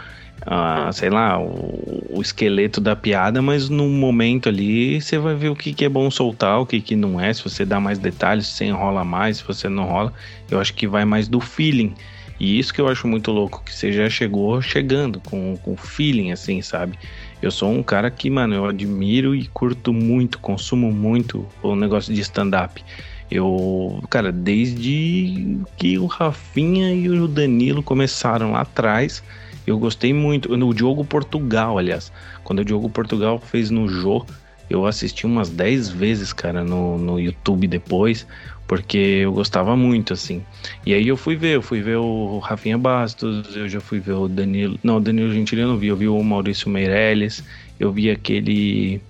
ah, sei lá, o, o esqueleto da piada, mas no momento ali você vai ver o que, que é bom soltar, o que, que não é, se você dá mais detalhes, se enrola mais, se você não rola. Eu acho que vai mais do feeling. E isso que eu acho muito louco, que você já chegou chegando com, com feeling, assim, sabe? Eu sou um cara que, mano, eu admiro e curto muito, consumo muito o negócio de stand-up. Eu, cara, desde que o Rafinha e o Danilo começaram lá atrás, eu gostei muito. No Diogo Portugal, aliás, quando o Diogo Portugal fez no Jô, eu assisti umas 10 vezes, cara, no, no YouTube depois, porque eu gostava muito, assim. E aí eu fui ver, eu fui ver o Rafinha Bastos, eu já fui ver o Danilo. Não, o Danilo Gentili eu não vi, eu vi o Maurício Meirelles, eu vi aquele.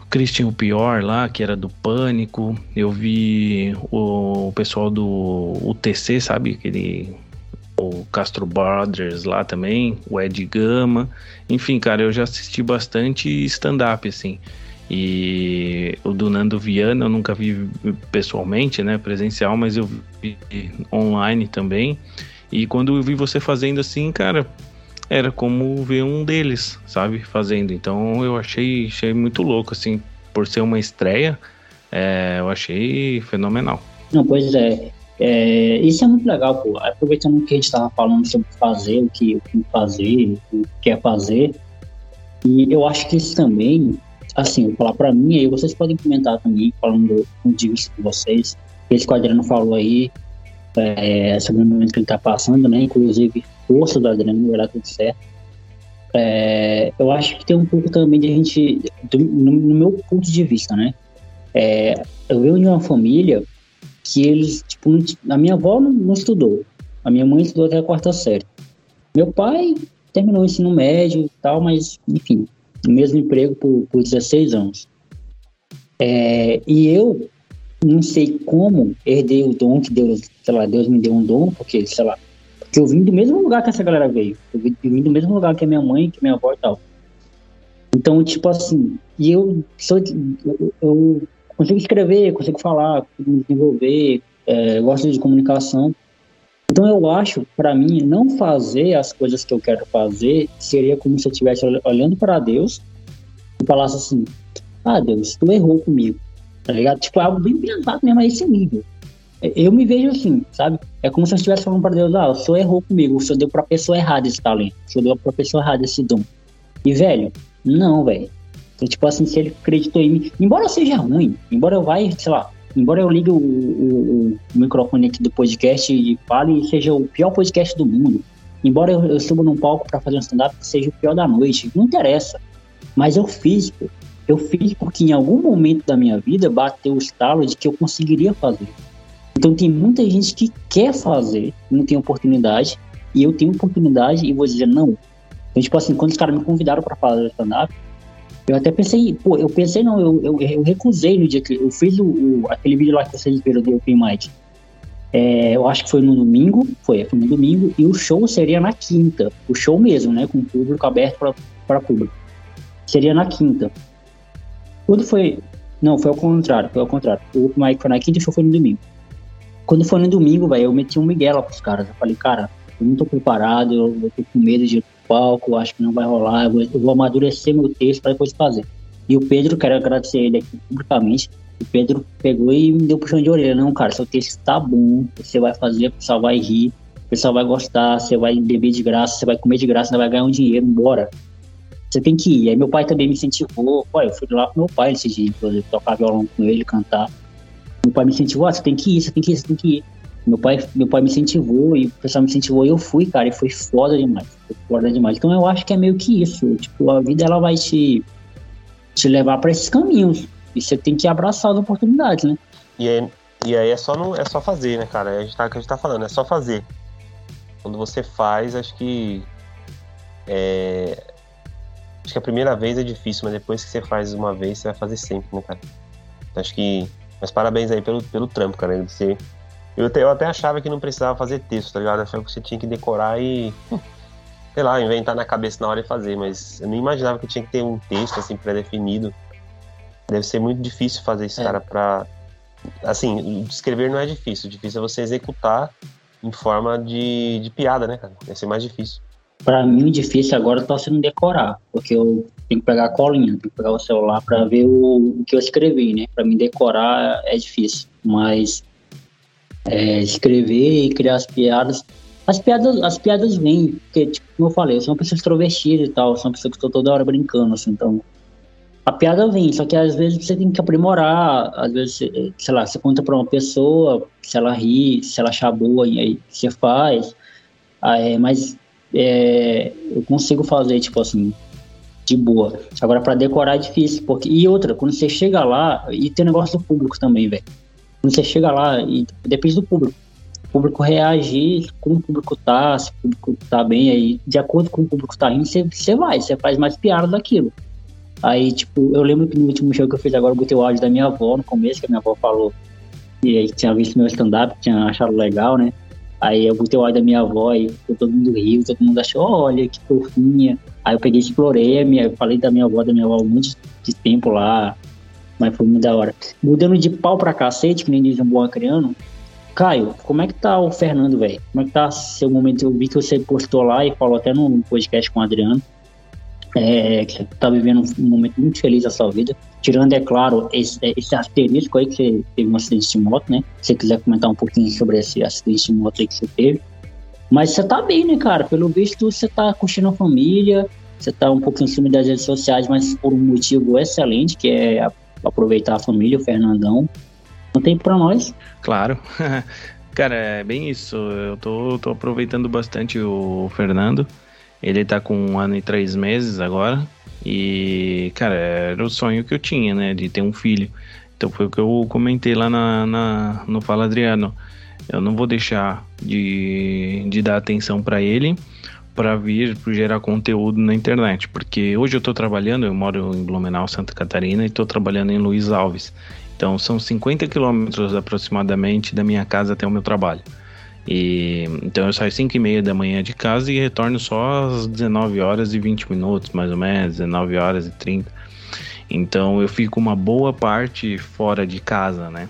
O Christian o Pior lá, que era do Pânico, eu vi o, pessoal do UTC, sabe? Aquele o Castro Brothers lá também, o Ed Gama. Enfim, cara, eu já assisti bastante stand-up, assim. E o do Nando Viana eu nunca vi pessoalmente, né, presencial, mas eu vi online também. E quando eu vi você fazendo assim, cara, era como ver um deles, sabe, fazendo. Então eu achei, achei muito louco, assim, por ser uma estreia, é, eu achei fenomenal. Não, pois é. É. Isso é muito legal, pô. Aproveitando que a gente estava falando sobre fazer, o que, o que fazer, o que quer fazer. E eu acho que isso também assim, vou falar para mim, aí vocês podem comentar também, falando de vista de vocês. Esse que o Adriano falou aí, é, sobre o momento que ele tá passando, né? Inclusive, força do Adriano, vai dar tudo certo. É, eu acho que tem um pouco também de a gente, do, no, no, meu ponto de vista, né? É, eu venho de uma família que eles, tipo, a minha avó não, não, estudou, a minha mãe estudou até a quarta série. Meu pai terminou o ensino médio e tal, mas, enfim, no mesmo emprego por, por 16 anos. É, e eu não sei como herdei o dom que Deus, sei lá, Deus me deu um dom, porque, sei lá, porque eu vim do mesmo lugar que essa galera veio. Eu vim, do mesmo lugar que a minha mãe, que minha avó e tal. Então, tipo assim, e eu, sou, eu, eu consigo escrever, consigo falar, consigo me desenvolver, é, gosto de comunicação. Então eu acho, para mim, não fazer as coisas que eu quero fazer seria como se eu estivesse olhando para Deus e falasse assim: Ah, Deus, tu errou comigo. Tá ligado? Tipo, é algo bem pesado mesmo a esse nível. Eu me vejo assim, sabe? É como se eu estivesse falando para Deus: Ah, o senhor errou comigo, o senhor deu pra pessoa errada esse talento, o senhor deu pra pessoa errada esse dom. E, velho, não, velho. Então, tipo assim, se ele acreditou em mim, embora eu seja ruim, embora eu vá, sei lá, embora eu ligue o, o, o, microfone aqui do podcast e fale e seja o pior podcast do mundo, embora eu, eu suba num palco para fazer um stand-up que seja o pior da noite, não interessa. Mas eu fiz, eu fiz porque em algum momento da minha vida bateu o estalo de que eu conseguiria fazer. Então tem muita gente que quer fazer, não tem oportunidade, e eu tenho oportunidade e vou dizer não. Então, tipo assim, quando os caras me convidaram para fazer stand-up, eu até pensei, pô, eu pensei não, eu, eu, eu recusei no dia que eu fiz o, o, aquele vídeo lá que vocês viram do Open Mic. É, eu acho que foi no domingo, foi, foi no domingo, e o show seria na quinta. O show mesmo, né? Com o público aberto para público. Seria na quinta. Quando foi. Não, foi ao contrário, foi ao contrário. O Open Mic foi na quinta e o show foi no domingo. Quando foi no domingo, velho, eu meti um Miguel lá pros caras. Eu falei, cara, eu não tô preparado, eu, eu tô com medo de palco, acho que não vai rolar, eu vou, eu vou amadurecer meu texto para depois fazer. E o Pedro, quero agradecer ele aqui publicamente, o Pedro pegou e me deu puxão de orelha. Não, cara, seu texto tá bom, você vai fazer, o pessoal vai rir, o pessoal vai gostar, você vai beber de graça, você vai comer de graça, você vai ganhar um dinheiro, embora. Você tem que ir. Aí meu pai também me incentivou. Pô, eu fui lá com meu pai esse dia, inclusive, tocar violão com ele, cantar. Meu pai me incentivou, ah, você tem que ir, você tem que ir, você tem que ir. Meu pai, meu pai me incentivou e o pessoal me incentivou e eu fui, cara, e foi foda demais. Foi foda demais. Então eu acho que é meio que isso. Tipo, a vida ela vai te, te levar para esses caminhos. E você tem que abraçar as oportunidades, né? E aí, e aí é, só não, é só fazer, né, cara? A gente tá, a gente tá falando, é só fazer. Quando você faz, acho que. É, acho que a primeira vez é difícil, mas depois que você faz uma vez, você vai fazer sempre, né, cara? Acho que. Mas parabéns aí pelo, pelo trampo, cara. Você eu até, eu até achava que não precisava fazer texto, tá ligado? Eu achava que você tinha que decorar e. sei lá, inventar na cabeça na hora e fazer, mas eu nem imaginava que tinha que ter um texto assim pré-definido. Deve ser muito difícil fazer isso, é. cara, pra. Assim, escrever não é difícil, difícil é você executar em forma de, de piada, né, cara? Deve ser mais difícil. Para mim, o difícil agora tá sendo decorar, porque eu tenho que pegar a colinha, tenho que pegar o celular para ver o, o, que eu escrevi, né? Para mim decorar é difícil, mas é, escrever e criar as piadas. As piadas, as piadas vêm, porque, tipo, como eu falei, eu sou uma pessoa extrovertida e tal, sou uma pessoa que estou toda hora brincando, assim, então a piada vem, só que às vezes você tem que aprimorar, às vezes, sei lá, você conta para uma pessoa, se ela ri, se ela achar boa, aí você faz, é, mas é, eu consigo fazer, tipo assim, de boa. Agora, para decorar é difícil, porque, e outra, quando você chega lá, e tem negócio do público também, velho, quando você chega lá, e depende do público, o público reagir, como o público tá, se o público tá bem, aí, de acordo com o público tá rindo, você, você vai, você faz mais piada daquilo. Aí, tipo, eu lembro que no último show que eu fiz agora, eu botei o áudio da minha avó no começo, que a minha avó falou que tinha visto meu stand-up, tinha achado legal, né? Aí eu botei o áudio da minha avó e todo mundo riu, todo mundo achou, olha que fofinha. Aí eu peguei e explorei, minha, falei da minha avó, da minha avó há muito de tempo lá, mas foi muito da hora. Mudando de pau pra cacete, que nem diz um bom acriano, Caio, como é que tá o Fernando, velho? Como é que tá seu momento? Eu vi que você postou lá e falou até no podcast com o Adriano é, que está vivendo um momento muito feliz da sua vida. Tirando, é claro, esse, esse asterisco aí que você teve um acidente de moto, né? Se você quiser comentar um pouquinho sobre esse acidente de moto aí que você teve. Mas você tá bem, né, cara? Pelo visto, você tá curtindo a família, você tá um em cima das redes sociais, mas por um motivo excelente, que é aproveitar a família, o Fernandão. Não tem para nós? Claro. Cara, é bem isso. Eu tô, tô aproveitando bastante o Fernando. Ele tá com um ano e três meses agora. E, cara, era o sonho que eu tinha, né? De ter um filho. Então foi o que eu comentei lá na, na no Fala Adriano. Eu não vou deixar de, de dar atenção para ele para vir gerar conteúdo na internet, porque hoje eu estou trabalhando, eu moro em Blumenau, Santa Catarina, e estou trabalhando em Luiz Alves. Então são 50 quilômetros aproximadamente da minha casa até o meu trabalho. E, então eu saio 5 e meia da manhã de casa e retorno só às 19 horas e 20 minutos, mais ou menos, 19 horas e 30. Então eu fico uma boa parte fora de casa, né?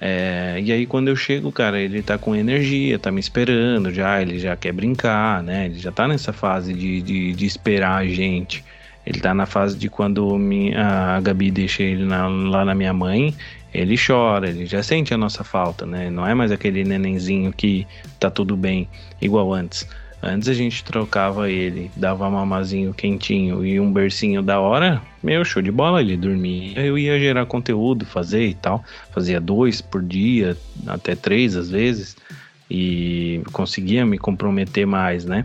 É, e aí quando eu chego, cara, ele tá com energia, tá me esperando já, ele já quer brincar, né? Ele já tá nessa fase de, de, de esperar a gente. Ele tá na fase de quando minha, a Gabi deixa ele na, lá na minha mãe, ele chora, ele já sente a nossa falta, né? Não é mais aquele nenenzinho que tá tudo bem, igual antes. Antes a gente trocava ele, dava mamazinho quentinho e um bercinho da hora, meu show de bola, ele dormia. Eu ia gerar conteúdo, fazer e tal. Fazia dois por dia, até três às vezes e conseguia me comprometer mais, né?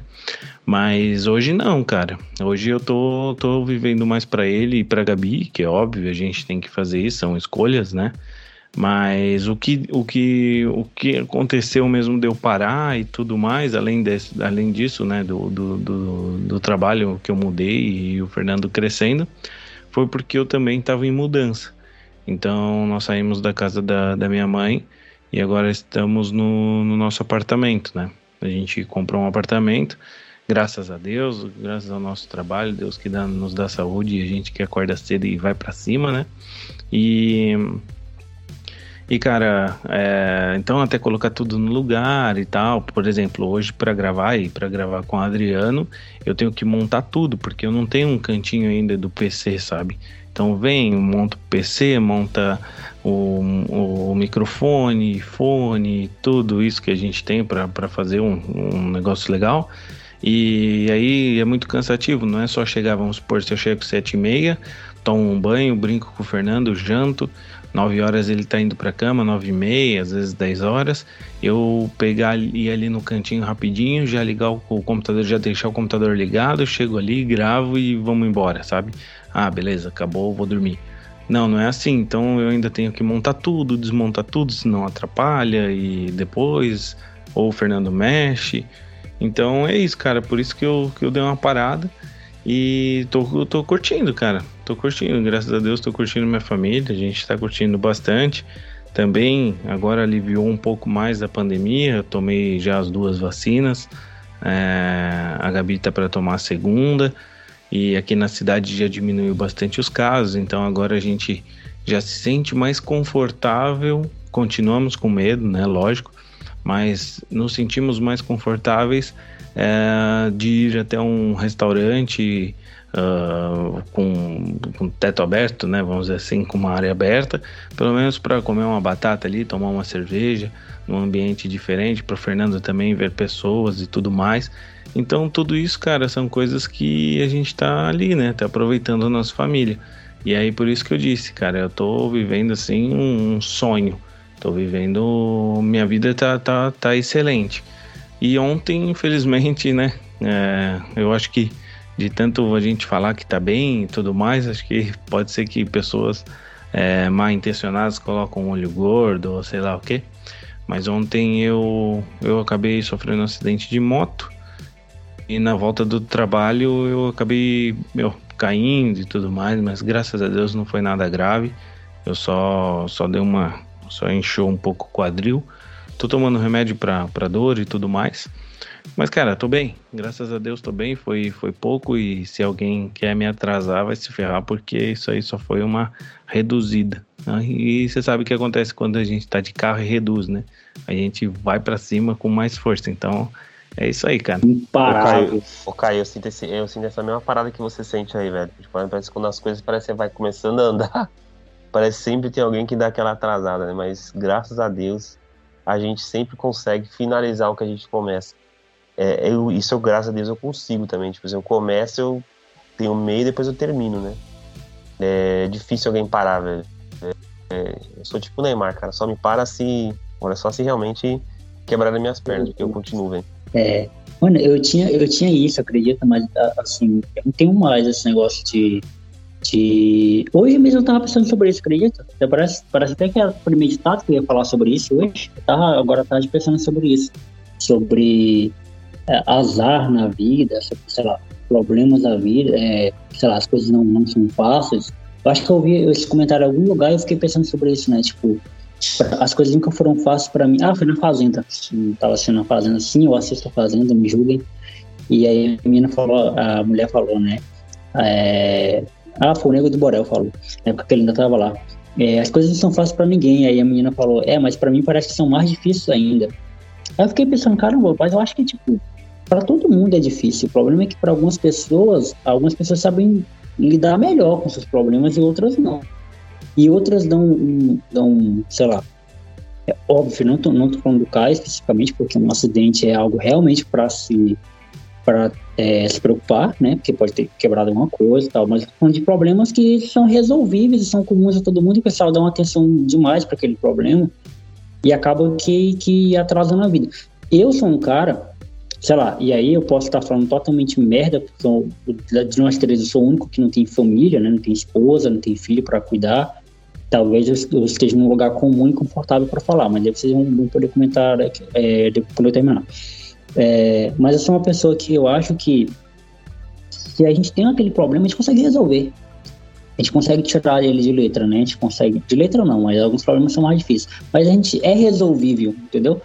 Mas hoje não, cara. Hoje eu tô, tô vivendo mais para ele e para Gabi, que é óbvio, a gente tem que fazer isso, são escolhas, né? Mas o que, o que, o que aconteceu mesmo de eu parar e tudo mais, além, desse, além disso, né, do, do, do, do trabalho que eu mudei e o Fernando crescendo, foi porque eu também estava em mudança. Então nós saímos da casa da, da minha mãe e agora estamos no, no nosso apartamento, né? A gente comprou um apartamento, graças a Deus, graças ao nosso trabalho, Deus que dá, nos dá saúde e a gente que acorda cedo e vai para cima, né? E e cara, é, então até colocar tudo no lugar e tal. Por exemplo, hoje para gravar e para gravar com o Adriano, eu tenho que montar tudo porque eu não tenho um cantinho ainda do PC, sabe? Então vem, monta o PC, monta o, o microfone, fone, tudo isso que a gente tem para fazer um, um, negócio legal. E aí é muito cansativo, não é só chegar, vamos supor, se eu chego sete e meia, tomo um banho, brinco com o Fernando, janto, 9 horas ele tá indo pra cama, 9 e meia, às vezes 10 horas. Eu pegar e ali no cantinho rapidinho, já ligar o, o, computador, já deixar o computador ligado, chego ali, gravo e vamos embora, sabe? Ah, beleza, acabou, vou dormir. Não, não é assim. Então eu ainda tenho que montar tudo, desmontar tudo, senão atrapalha e depois ou o Fernando mexe. Então é isso, cara. Por isso que eu, que eu dei uma parada e tô, tô curtindo, cara. Tô curtindo, graças a Deus, tô curtindo minha família. A gente tá curtindo bastante. Também agora aliviou um pouco mais da pandemia. Eu tomei já as duas vacinas. É, a Gabi tá para tomar a segunda. E aqui na cidade já diminuiu bastante os casos, então agora a gente já se sente mais confortável. Continuamos com medo, né? Lógico, mas nos sentimos mais confortáveis é, de ir até um restaurante uh, com, com teto aberto, né? Vamos dizer assim, com uma área aberta, pelo menos para comer uma batata ali, tomar uma cerveja, num ambiente diferente, para Fernando também ver pessoas e tudo mais. Então, tudo isso, cara, são coisas que a gente tá ali, né? Tá aproveitando a nossa família. E aí, por isso que eu disse, cara, eu tô vivendo assim um sonho. Tô vivendo. Minha vida tá, tá, tá excelente. E ontem, infelizmente, né? É, eu acho que de tanto a gente falar que tá bem e tudo mais, acho que pode ser que pessoas é, mal intencionadas colocam um olho gordo ou sei lá o que. Mas ontem eu, eu acabei sofrendo um acidente de moto e na volta do trabalho eu acabei meu, caindo e tudo mais, mas graças a Deus não foi nada grave. Eu só, só dei uma. só encheu um pouco o quadril. Tô tomando remédio pra dor e tudo mais. Mas, cara, tô bem. Graças a Deus tô bem. Foi, foi pouco. E se alguém quer me atrasar, vai se ferrar, porque isso aí só foi uma reduzida. Né? E você sabe o que acontece quando a gente tá de carro e reduz, né? A gente vai para cima com mais força. Então, é isso aí, cara. Imparável. Ô, Caio, eu, sinto esse, eu sinto essa mesma parada que você sente aí, velho. Tipo, parece que quando as coisas parecem que você vai começando a andar, parece que sempre tem alguém que dá aquela atrasada, né? Mas graças a Deus, a gente sempre consegue finalizar o que a gente começa é, eu, isso eu, graças a Deus, eu consigo também. Tipo, eu começo, eu tenho meio e depois eu termino, né? É difícil alguém parar, velho. É, é, eu sou tipo Neymar, cara. Só me para se. Olha, só se realmente quebrar as minhas pernas, porque eu continuo, velho. É. Mano, eu tinha, eu tinha isso, acredita, mas assim, eu não tenho mais esse negócio de. de... Hoje mesmo eu tava pensando sobre isso, acredita? Parece, parece até que era premeditado que eu ia falar sobre isso hoje. Eu tava agora tarde pensando sobre isso. Sobre é, azar na vida, sei lá, problemas da vida, é, sei lá, as coisas não, não são fáceis. Eu acho que eu ouvi esse comentário em algum lugar e eu fiquei pensando sobre isso, né? Tipo, as coisas nunca foram fáceis para mim. Ah, foi na Fazenda. Tava sendo na Fazenda, sim, eu assisto a Fazenda, me julguem. E aí a menina falou, a mulher falou, né? É, ah, foi o Nego do Borel, falou. Na época que ele ainda tava lá. É, as coisas não são fáceis para ninguém. Aí a menina falou, é, mas para mim parece que são mais difíceis ainda. Aí eu fiquei pensando, caramba, mas eu acho que, tipo, para todo mundo é difícil. O problema é que para algumas pessoas, algumas pessoas sabem lidar melhor com seus problemas e outras não. E outras dão, dão sei lá, é óbvio, não tô, não tô falando do Caio especificamente, porque um acidente é algo realmente para se para é, se preocupar, né? Porque pode ter quebrado alguma coisa e tal, mas falando de problemas que são resolvíveis são comuns a todo mundo e o pessoal dá uma atenção demais para aquele problema e acaba que, que atrasando a vida. Eu sou um cara sei lá, e aí eu posso estar falando totalmente merda, porque eu, de nós três eu sou o único que não tem família, né? Não tem esposa, não tem filho para cuidar. Talvez eu, eu, esteja num lugar comum e confortável para falar, mas deve vocês vão, poder comentar é, depois quando eu terminar. É, mas eu sou uma pessoa que eu acho que se a gente tem aquele problema, a gente consegue resolver. A gente consegue tirar ele de letra, né? A gente consegue. De letra não, mas alguns problemas são mais difíceis. Mas a gente é resolvível, entendeu?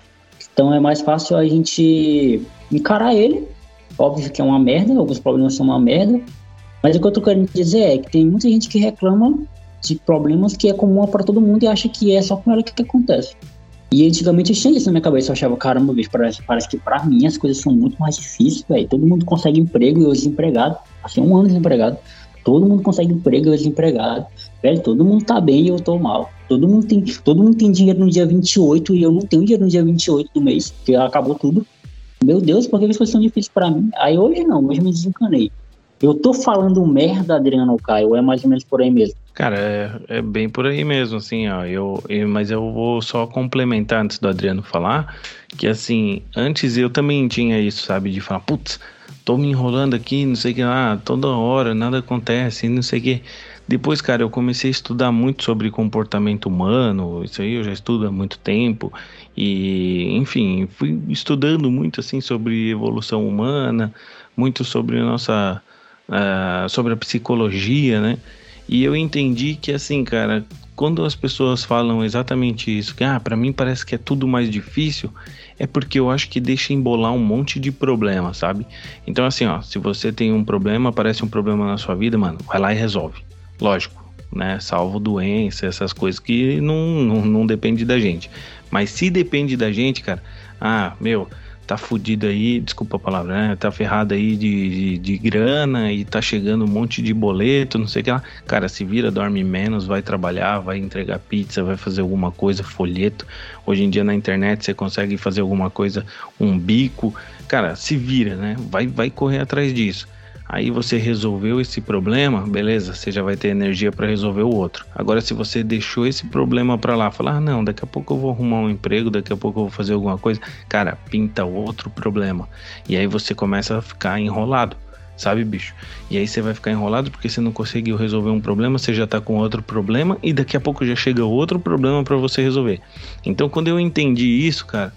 Então é mais fácil a gente encarar ele. Óbvio que é uma merda, alguns problemas são uma merda. Mas o que eu tô querendo dizer é que tem muita gente que reclama de problemas que é comum para todo mundo e acha que é só com ela que, acontece. E antigamente eu tinha isso na minha cabeça, eu achava, caramba, bicho, parece, parece que pra mim as coisas são muito mais difíceis, velho. Todo mundo consegue emprego e eu desempregado. Assim, um ano desempregado. Todo mundo consegue emprego eu desempregado. Velho, todo mundo tá bem e eu tô mal. Todo mundo tem, todo mundo tem dinheiro no dia 28 e eu não tenho dinheiro no dia 28 do mês, porque acabou tudo. Meu Deus, por que as coisas são difíceis para mim? Aí hoje não, hoje me desencanei. Eu tô falando merda, Adriano Caio, é mais ou menos por aí mesmo? Cara, é, é bem por aí mesmo, assim, ó. Eu, eu, mas eu vou só complementar antes do Adriano falar, que assim, antes eu também tinha isso, sabe, de falar, putz, tô me enrolando aqui, não sei o que lá, toda hora, nada acontece, não sei o que. Depois, cara, eu comecei a estudar muito sobre comportamento humano, isso aí eu já estudo há muito tempo, e, enfim, fui estudando muito assim sobre evolução humana, muito sobre a nossa uh, sobre a psicologia, né? E eu entendi que assim, cara, quando as pessoas falam exatamente isso, que ah, para mim parece que é tudo mais difícil, é porque eu acho que deixa embolar um monte de problema, sabe? Então assim, ó, se você tem um problema, aparece um problema na sua vida, mano, vai lá e resolve. Lógico, né? Salvo doença, essas coisas que não, não, não depende da gente. Mas se depende da gente, cara, ah, meu, tá fudido aí, desculpa a palavra, né? Tá ferrado aí de, de, de, grana e tá chegando um monte de boleto, não sei o que lá. Cara, se vira, dorme menos, vai trabalhar, vai entregar pizza, vai fazer alguma coisa, folheto. Hoje em dia na internet você consegue fazer alguma coisa, um bico. Cara, se vira, né? Vai, vai correr atrás disso. Aí você resolveu esse problema, beleza? Você já vai ter energia para resolver o outro. Agora, se você deixou esse problema para lá, falar, ah, não, daqui a pouco eu vou arrumar um emprego, daqui a pouco eu vou fazer alguma coisa, cara, pinta outro problema. E aí você começa a ficar enrolado, sabe, bicho? E aí você vai ficar enrolado porque você não conseguiu resolver um problema, você já tá com outro problema e daqui a pouco já chega outro problema para você resolver. Então, quando eu entendi isso, cara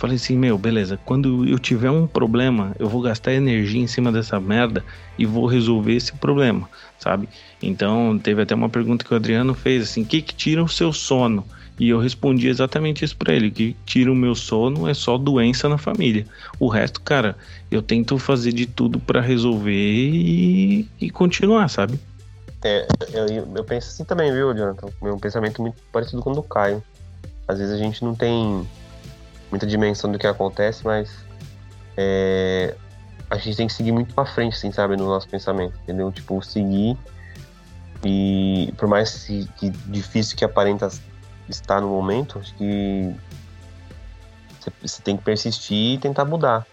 Falei assim, meu, beleza, quando eu tiver um problema, eu vou gastar energia em cima dessa merda e vou resolver esse problema, sabe? Então, teve até uma pergunta que o Adriano fez assim: o que, que tira o seu sono? E eu respondi exatamente isso para ele: que tira o meu sono é só doença na família. O resto, cara, eu tento fazer de tudo para resolver e, e, continuar, sabe? É, eu, eu penso assim também, viu, Jonathan? Meu pensamento muito parecido com o do Caio. Às vezes a gente não tem muita dimensão do que acontece, mas é, a gente tem que seguir muito pra frente, assim, sabe, no nosso pensamento, entendeu? Tipo, seguir e por mais que, que difícil que aparenta estar no momento, acho que você tem que persistir e tentar mudar.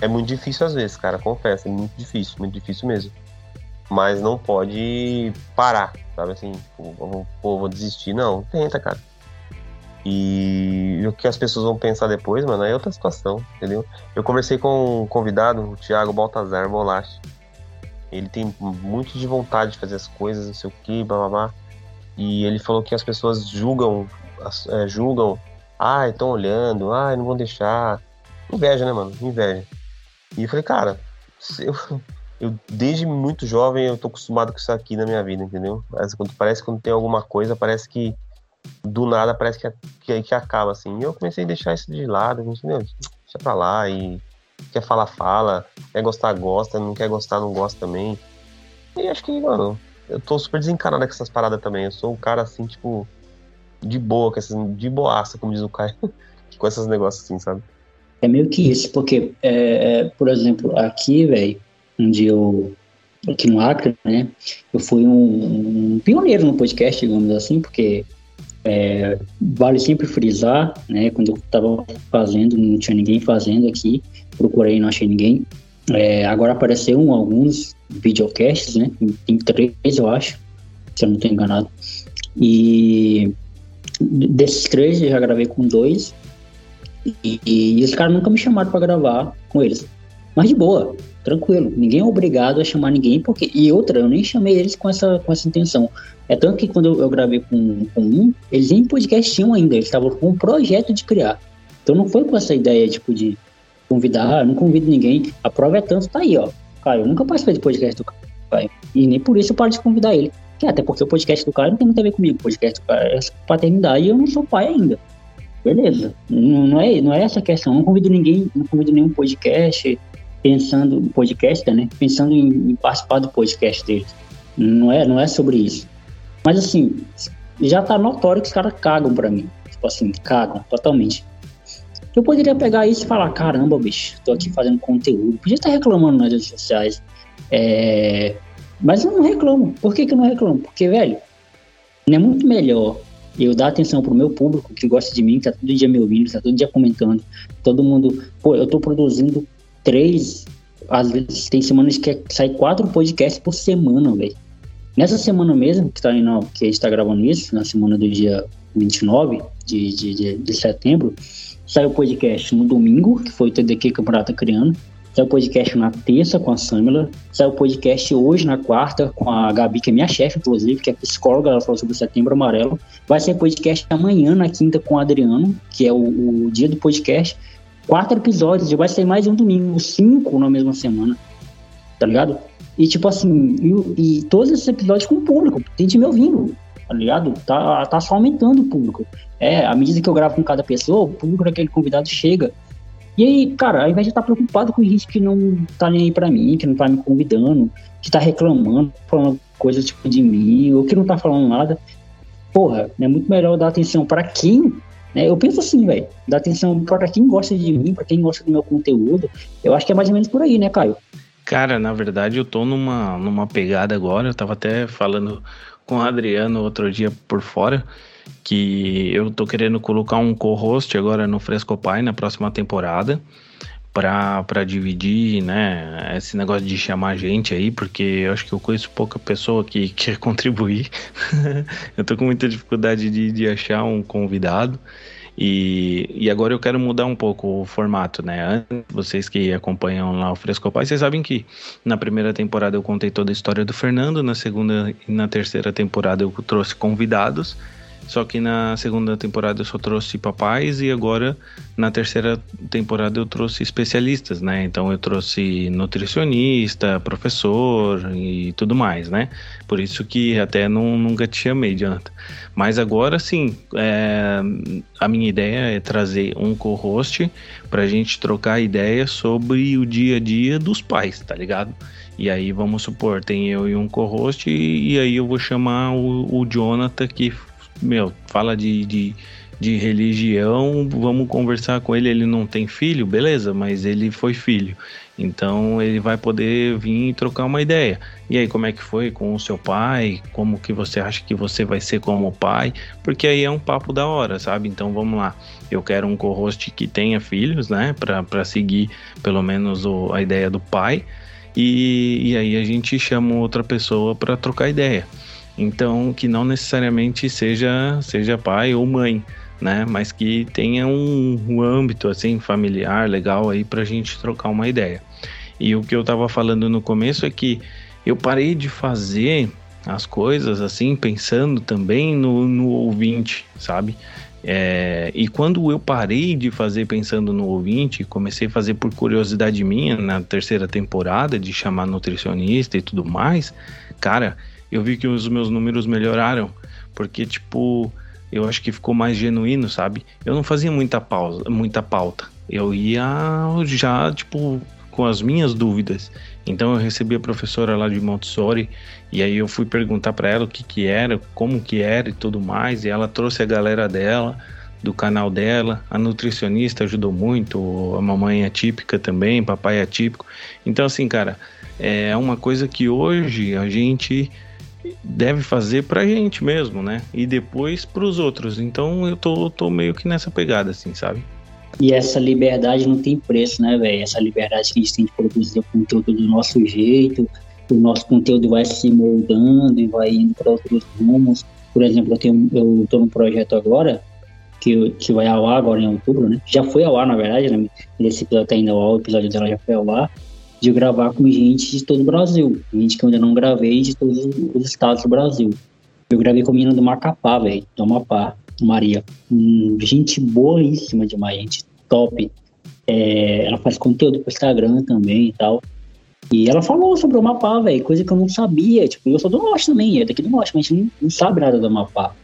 É muito difícil às vezes, cara, confesso, é muito difícil, muito difícil mesmo. Mas não pode parar, sabe assim, pô, vou desistir, não, tenta, cara e o que as pessoas vão pensar depois, mano, é outra situação, entendeu? Eu conversei com um convidado, o Thiago Baltazar Molache. Ele tem muito de vontade de fazer as coisas, não sei o que, blá. E ele falou que as pessoas julgam, é, julgam, ai, estão olhando, ai, não vão deixar. Inveja, né, mano? Inveja. E eu falei, cara, eu, eu desde muito jovem eu tô acostumado com isso aqui na minha vida, entendeu? Mas quando, parece que quando tem alguma coisa, parece que do nada parece que, que, que acaba assim. E eu comecei a deixar isso de lado, gente, meu, deixa pra lá e quer falar, fala, quer gostar, gosta, não quer gostar, não gosta também. E acho que, mano, eu tô super desencanado com essas paradas também. Eu sou um cara assim, tipo, de boa, com essas, de boaça, como diz o Caio, com esses negócios assim, sabe? É meio que isso, porque, é, é por exemplo, aqui, velho, onde eu. Aqui no Acre, né? Eu fui um, um pioneiro no podcast, digamos assim, porque é, vale sempre frisar, né? Quando eu estava fazendo, não tinha ninguém fazendo aqui, procurei não achei ninguém. É, agora apareceram alguns videocasts, né? Tem três, eu acho, se eu não estou enganado. E desses três eu já gravei com dois. E, e os caras nunca me chamaram para gravar com eles. Mas de boa, tranquilo. Ninguém é obrigado a chamar ninguém, porque. E outra, eu nem chamei eles com essa, com essa intenção. É tanto que quando eu, gravei com, com, um, eles nem podcast tinham ainda, eles estavam com um projeto de criar. Então não foi com essa ideia, tipo, de convidar, ah, não convido ninguém. A prova é tanto, tá aí, ó. Cara, eu nunca participei do podcast do Caio. E nem por isso eu paro de convidar ele. Que até porque o podcast do cara não tem muito a ver comigo. O podcast do cara é paternidade e eu não sou pai ainda. Beleza. Não, não, é, não é essa questão. Eu não convido ninguém, não convido nenhum podcast pensando, podcast, né? Pensando em, participar do podcast dele. Não é, não é sobre isso. Mas assim, já tá notório que os caras cagam pra mim. Tipo assim, cagam totalmente. Eu poderia pegar isso e falar, caramba, bicho, tô aqui fazendo conteúdo. Podia estar reclamando nas redes sociais. É... Mas eu não reclamo. Por que, que eu não reclamo? Porque, velho, não é muito melhor eu dar atenção pro meu público que gosta de mim, que tá todo dia me ouvindo, tá todo dia comentando. Todo mundo. Pô, eu tô produzindo três. Às vezes tem semanas que sai quatro podcasts por semana, velho. Nessa semana mesmo, que, tá indo, que a gente está gravando isso, na semana do dia 29 de, de, de, de setembro, saiu o podcast no domingo, que foi o TDQ Campeonato Criando. Saiu o podcast na terça com a Samila. Saiu o podcast hoje, na quarta, com a Gabi, que é minha chefe, inclusive, que é psicóloga, ela falou sobre o setembro amarelo. Vai ser podcast amanhã, na quinta, com o Adriano, que é o, o dia do podcast. Quatro episódios, já vai sair mais um domingo, cinco na mesma semana. Tá ligado? E tipo assim, e, e todos esses episódios com o público, tem gente me ouvindo, tá ligado? Tá, tá só aumentando o público. É, à medida que eu gravo com cada pessoa, o público daquele convidado chega. E aí, cara, ao invés de estar preocupado com gente que não tá nem aí pra mim, que não tá me convidando, que tá reclamando, falando coisas tipo de mim, ou que não tá falando nada, porra, é muito melhor dar atenção para quem Né? Eu penso assim, velho, dá atenção para quem gosta de mim, para quem gosta do meu conteúdo. Eu acho que é mais ou menos por aí, né, Caio? Cara, na verdade eu tô numa, numa pegada agora, eu tava até falando com o Adriano outro dia por fora, que eu tô querendo colocar um co-host agora no Frescopai na próxima temporada para dividir, né, esse negócio de chamar gente aí, porque eu acho que eu conheço pouca pessoa que quer contribuir. eu tô com muita dificuldade de, de achar um convidado. E, e agora eu quero mudar um pouco o formato, né? Vocês que acompanham lá o Frescopai, vocês sabem que na primeira temporada eu contei toda a história do Fernando, na segunda e na terceira temporada eu trouxe convidados. Só que na segunda temporada eu só trouxe papais e agora na terceira temporada eu trouxe especialistas, né? Então eu trouxe nutricionista, professor e tudo mais, né? Por isso que até não, nunca te chamei, Jonathan. Mas agora sim, é, a minha ideia é trazer um co-host pra gente trocar ideias sobre o dia a dia dos pais, tá ligado? E aí, vamos supor, tem eu e um co-host, e, e, aí eu vou chamar o, o Jonathan que meu, fala de, de, de religião, vamos conversar com ele. Ele não tem filho, beleza, mas ele foi filho. Então ele vai poder vir e trocar uma ideia. E aí, como é que foi com o seu pai? Como que você acha que você vai ser como pai? Porque aí é um papo da hora, sabe? Então vamos lá. Eu quero um co-host que tenha filhos, né? Para seguir pelo menos o, a ideia do pai. E, e aí a gente chama outra pessoa para trocar ideia. Então, que não necessariamente seja, seja pai ou mãe, né? Mas que tenha um, um âmbito assim familiar legal aí para a gente trocar uma ideia. E o que eu estava falando no começo é que eu parei de fazer as coisas assim pensando também no, no ouvinte, sabe? É, e quando eu parei de fazer pensando no ouvinte, comecei a fazer por curiosidade minha na terceira temporada de chamar nutricionista e tudo mais, cara, eu vi que os meus números melhoraram, porque, tipo, eu acho que ficou mais genuíno, sabe? Eu não fazia muita pausa, muita pauta. Eu ia já, tipo, com as minhas dúvidas. Então eu recebi a professora lá de Montessori e aí eu fui perguntar para ela o que que era, como que era e tudo mais, e ela trouxe a galera dela do canal dela, a nutricionista ajudou muito, a mamãe atípica também, papai atípico. Então assim, cara, é uma coisa que hoje a gente deve fazer pra gente mesmo, né? E depois pros outros. Então eu tô, tô meio que nessa pegada, assim, sabe? E essa liberdade não tem preço, né, velho? Essa liberdade que a gente tem de produzir o conteúdo do nosso jeito, o nosso conteúdo vai se moldando e vai indo para outros rumos. Por exemplo, eu, tenho, eu tô num projeto agora, que, que vai ao ar agora em outubro, né? Já foi ao ar, na verdade, né? Esse episódio tá indo ao ar, o episódio dela já foi ao ar de gravar com gente de todo o Brasil. Gente que eu ainda não gravei de todos os estados do Brasil. Eu gravei com a menina do Macapá, velho, do Amapá, Maria. Hum, gente boíssima demais, gente top. É, ela faz conteúdo pro Instagram também e tal. E ela falou sobre o Amapá, velho, coisa que eu não sabia. Tipo, eu sou do Norte também, é daqui do Norte, mas a gente não, não sabe nada do Amapá.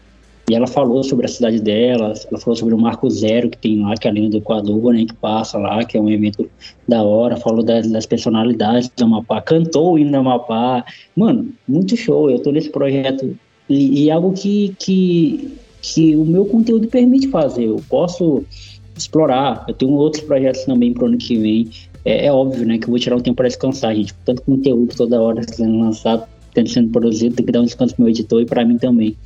E ela falou sobre a cidade dela, ela falou sobre o Marco Zero que tem lá, que é a linha do Equador, né, que passa lá, que é um evento da hora, falou das, das personalidades do Amapá, cantou o hino do Amapá. Mano, muito show, eu tô nesse projeto e, e algo que, que, que o meu conteúdo permite fazer, eu posso explorar, eu tenho outros projetos também pro ano que vem, é, é óbvio, né, que eu vou tirar um tempo para descansar, gente, tanto conteúdo toda hora sendo lançado, sendo produzido, tem que dar um descanso pro meu editor e para mim também.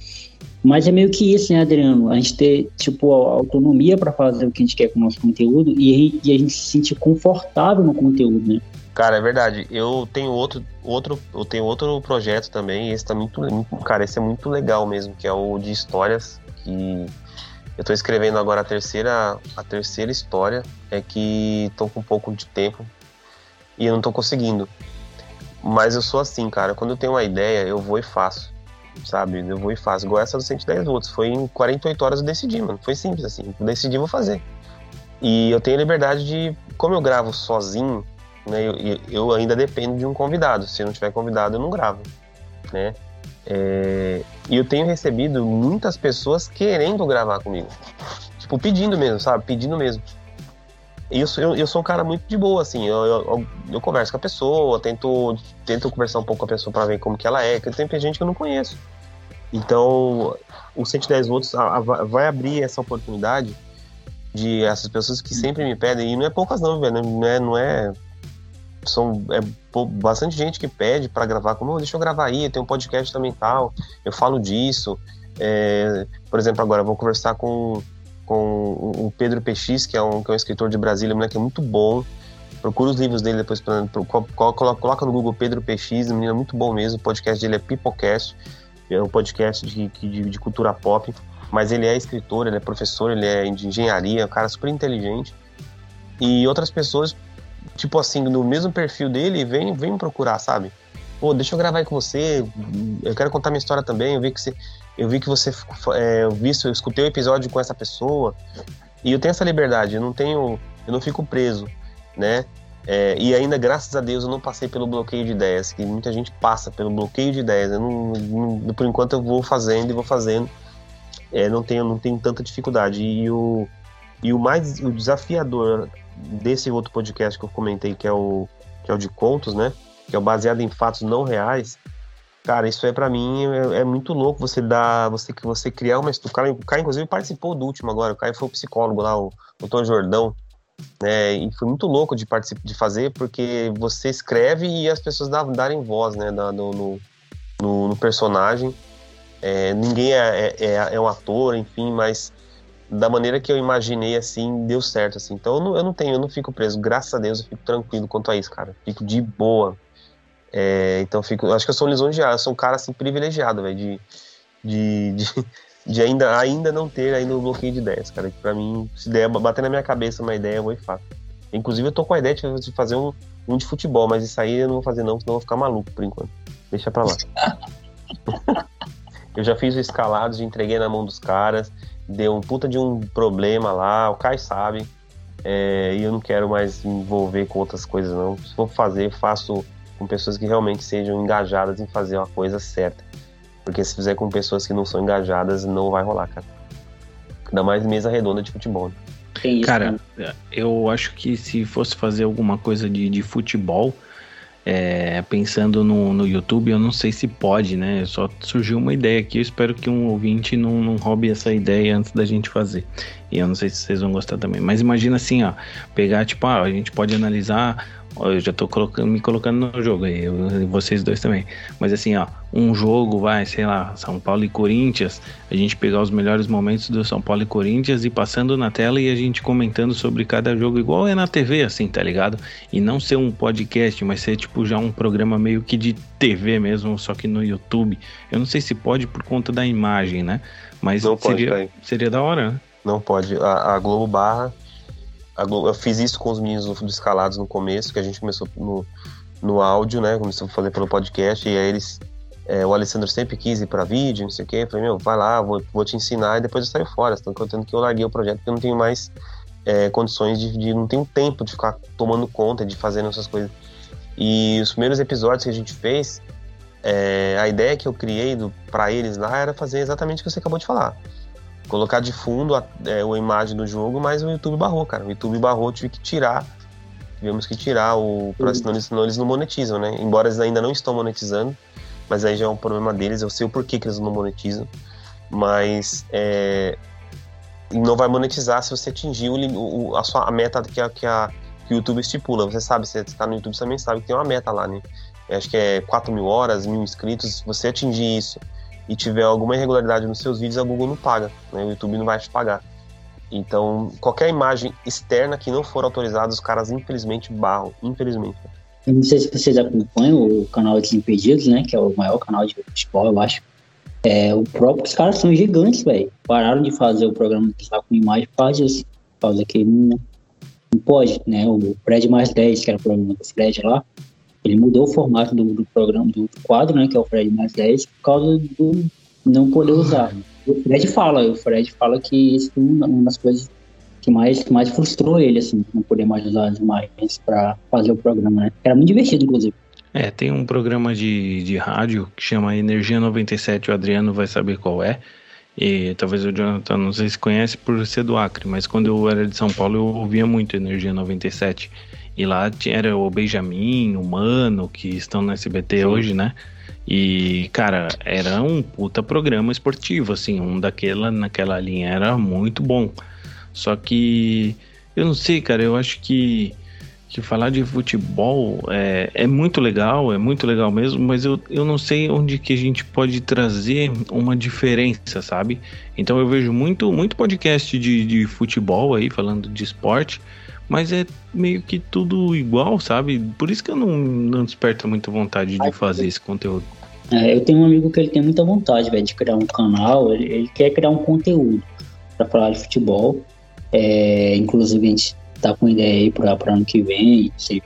Mas é meio que isso, né, Adriano? A gente ter, tipo, a autonomia para fazer o que a gente quer com o nosso conteúdo e, e a gente se sentir confortável no conteúdo, né? Cara, é verdade. Eu tenho outro, outro, eu tenho outro projeto também. Esse tá muito, muito, cara, esse é muito legal mesmo, que é o de histórias que eu tô escrevendo agora a terceira, a terceira história. É que tô com um pouco de tempo e eu não tô conseguindo. Mas eu sou assim, cara. Quando eu tenho uma ideia, eu vou e faço sabe? Eu vou e faço. Igual essa dos 110 volts. Foi em 48 horas eu decidi, mano. Foi simples assim. Eu decidi, vou fazer. E eu tenho liberdade de. Como eu gravo sozinho, né? Eu, eu ainda dependo de um convidado. Se não tiver convidado, eu não gravo, né? É, e eu tenho recebido muitas pessoas querendo gravar comigo. Tipo, pedindo mesmo, sabe? Pedindo mesmo. Eu, eu, sou um cara muito de boa, assim. Eu, eu, eu, converso com a pessoa, tento, tento conversar um pouco com a pessoa para ver como que ela é. Porque tem gente que eu não conheço. Então, o 110 volts vai abrir essa oportunidade de essas pessoas que sempre me pedem, e não é poucas não, velho, não é, não é são é, bastante gente que pede para gravar, como, oh, deixa eu gravar aí, tem um podcast também tal, eu falo disso, é, por exemplo, agora eu vou conversar com, com o Pedro PX, que é um, que é um escritor de Brasília, moleque muito bom, procura os livros dele depois, pra, coloca, coloca no Google Pedro um menino muito bom mesmo, o podcast dele é Pipocast, é um podcast de, de, de cultura pop, mas ele é escritor, ele é professor, ele é de engenharia, é um cara super inteligente. E outras pessoas, tipo assim, no mesmo perfil dele, vem, vem me procurar, sabe? Pô, deixa eu gravar aí com você, eu quero contar minha história também, eu vi que você, eu vi que você, é, eu, vi, eu escutei o um episódio com essa pessoa, e eu tenho essa liberdade, eu não tenho, eu não fico preso, né? É, e ainda, graças a Deus, eu não passei pelo bloqueio de ideias, que muita gente passa pelo bloqueio de ideias. Eu não, não por enquanto eu vou fazendo e vou fazendo. É, não tenho não tenho tanta dificuldade. E o, e o mais o desafiador desse outro podcast que eu comentei, que é o, que é o de contos, né? Que é baseado em fatos não reais. Cara, isso é para mim é, é, muito louco você dar, você que você criar uma o cara, o Caio inclusive participou do último agora, o Caio foi o psicólogo lá, o, o Tom Jordão. Né, e foi muito louco de participar, de fazer, porque você escreve e as pessoas dá, darem voz, né, da, no, no, no, personagem. É, ninguém é, é, é, é, um ator, enfim, mas da maneira que eu imaginei, assim, deu certo, assim. Então eu não, eu não tenho, eu não fico preso. Graças a Deus eu fico tranquilo quanto a isso, cara. Fico de boa. É, então fico, acho que eu sou um lisonjeado, eu sou um cara, assim, privilegiado, velho, de, de, de de ainda, ainda não ter ainda um bloqueio de ideias, cara. Que pra mim, se der, bater na minha cabeça uma ideia, eu vou e faço. Inclusive, eu tô com a ideia de fazer um, um de futebol, mas isso aí eu não vou fazer não, senão eu vou ficar maluco por enquanto. Deixa pra lá. eu já fiz o escalado, já entreguei na mão dos caras, deu um puta de um problema lá, o Kai sabe. É, e eu não quero mais me envolver com outras coisas, não. Se for fazer, faço com pessoas que realmente sejam engajadas em fazer uma coisa certa. Porque se fizer com pessoas que não são engajadas, não vai rolar, cara. Ainda mais mesa redonda de futebol. Né? Isso, cara, né? eu acho que se fosse fazer alguma coisa de, de futebol, é, pensando no, no YouTube, eu não sei se pode, né? Só surgiu uma ideia aqui, eu espero que um ouvinte não, não roube essa ideia antes da gente fazer. E eu não sei se vocês vão gostar também. Mas imagina assim, ó, pegar, tipo, ah, a gente pode analisar eu já tô colocando, me colocando no jogo aí, eu, vocês dois também. Mas assim, ó, um jogo vai, sei lá, São Paulo e Corinthians, a gente pegar os melhores momentos do São Paulo e Corinthians e passando na tela e a gente comentando sobre cada jogo, igual é na TV, assim, tá ligado? E não ser um podcast, mas ser tipo já um programa meio que de TV mesmo, só que no YouTube. Eu não sei se pode por conta da imagem, né? Mas não seria, pode, seria da hora, né? Não pode. A, a Globo Barra eu fiz isso com os meninos do, do Escalados no começo, que a gente começou no, no áudio, né? Começou a fazer pelo podcast, e aí eles. É, o Alessandro sempre quis ir pra vídeo, não sei o quê. Eu falei, meu, vai lá, vou, vou te ensinar, e depois eu saio fora. Estão contando que eu larguei o projeto porque eu não tenho mais é, condições de, de, não tenho tempo de ficar tomando conta, de fazendo essas coisas. E os primeiros episódios que a gente fez, é, a ideia que eu criei para eles lá era fazer exatamente o que você acabou de falar colocar de fundo a, é, a imagem do jogo, mas o YouTube barrou, cara. O YouTube barrou, tive que tirar. Tivemos que tirar o. Pra, senão, eles, senão eles não monetizam, né? Embora eles ainda não estão monetizando, mas aí já é um problema deles, eu sei o porquê que eles não monetizam. Mas é, não vai monetizar se você atingir o, o, a sua a meta que a, que a que o YouTube estipula. Você sabe, você está no YouTube, você também sabe que tem uma meta lá, né? acho que é 4 mil horas, mil inscritos. Se você atingir isso e tiver alguma irregularidade nos seus vídeos, a Google não paga, né? o YouTube não vai te pagar. Então, qualquer imagem externa que não for autorizada, os caras infelizmente barram, infelizmente. Eu não sei se vocês acompanham o canal Desimpedidos, né? Que é o maior canal de futebol, eu acho. É, o próprio, os caras são gigantes, velho. Pararam de fazer o programa que está com imagem por causa disso. Por causa que não, não pode, né? O Fred mais 10, que era o programa do Fred lá, ele mudou o formato do, do programa, do quadro, né, que é o Fred mais 10, por causa do não poder usar. O Fred fala, o Fred fala que isso é uma das coisas que mais, que mais frustrou ele, assim, não poder mais usar as imagens para fazer o programa, né? Era muito divertido, inclusive. É, tem um programa de, de rádio que chama Energia 97, o Adriano vai saber qual é. E talvez o Jonathan não sei se conhece por ser do Acre, mas quando eu era de São Paulo eu ouvia muito Energia 97. E lá era o Benjamin, o Mano, que estão no SBT Sim. hoje, né? E, cara, era um puta programa esportivo, assim, um daquela, naquela linha era muito bom. Só que, eu não sei, cara, eu acho que, que falar de futebol é, é muito legal, é muito legal mesmo, mas eu, eu não sei onde que a gente pode trazer uma diferença, sabe? Então eu vejo muito, muito podcast de, de futebol aí, falando de esporte, mas é meio que tudo igual, sabe? Por isso que eu não, não desperto muita vontade de fazer esse conteúdo. É, eu tenho um amigo que ele tem muita vontade, véio, de criar um canal, ele, ele quer criar um conteúdo para falar de futebol. É, inclusive a gente tá com ideia aí para ano que vem, se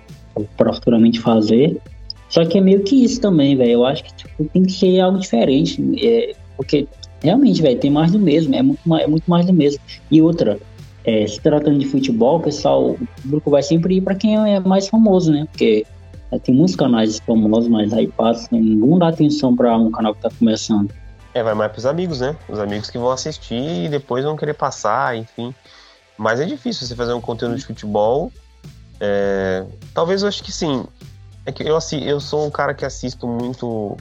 para futuramente fazer. Só que é meio que isso também, velho. Eu acho que tipo, tem que ser algo diferente, é, porque realmente, velho, tem mais do mesmo, é muito é muito mais do mesmo. E outra, é, se tratando de futebol, o pessoal, o público vai sempre ir para quem é mais famoso, né? Porque é, tem muitos canais famosos, mas aí passa, não dá atenção para um canal que tá começando. É, vai mais pros amigos, né? Os amigos que vão assistir e depois vão querer passar, enfim. Mas é difícil você fazer um conteúdo de futebol. É... Talvez eu acho que sim. É que eu, assim, eu sou um cara que assisto muito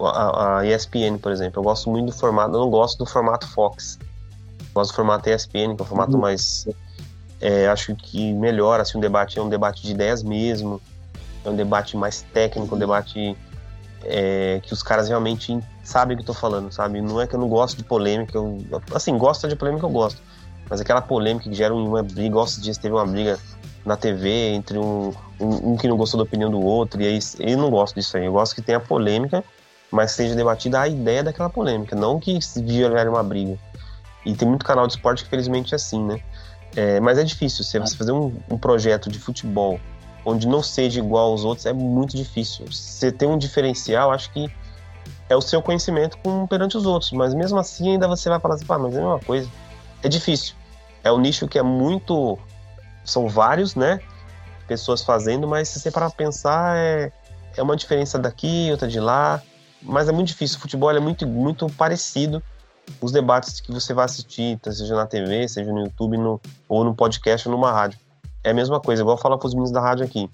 a, a ESPN, por exemplo. Eu gosto muito do formato, eu não gosto do formato Fox. Gosto do formato ESPN, que é um formato uhum. mais. É, acho que melhora assim, um debate, é um debate de ideias mesmo. É um debate mais técnico, um debate é, que os caras realmente sabem o que eu tô falando, sabe? Não é que eu não gosto de polêmica, eu, assim, gosto de polêmica, eu gosto. Mas aquela polêmica que gera uma briga, igual esses dias teve uma briga na TV entre um, um, um, que não gostou da opinião do outro, e aí eu não gosto disso aí. Eu gosto que tenha polêmica, mas seja debatida a ideia daquela polêmica, não que vire uma briga. E tem muito canal de esporte que felizmente é assim, né? É, mas é difícil. Você, fazer um, um, projeto de futebol onde não seja igual aos outros é muito difícil. Você tem um diferencial, acho que é o seu conhecimento com, perante os outros. Mas mesmo assim, ainda você vai falar assim, pá, mas é uma coisa. É difícil. É um nicho que é muito. São vários, né? Pessoas fazendo, mas se você parar pra pensar, é, é uma diferença daqui, outra de lá. Mas é muito difícil. O futebol é muito, muito parecido os debates que você vai assistir, então, seja na TV, seja no YouTube, no, ou no podcast ou numa rádio. É a mesma coisa, igual falo para os meninos da rádio aqui.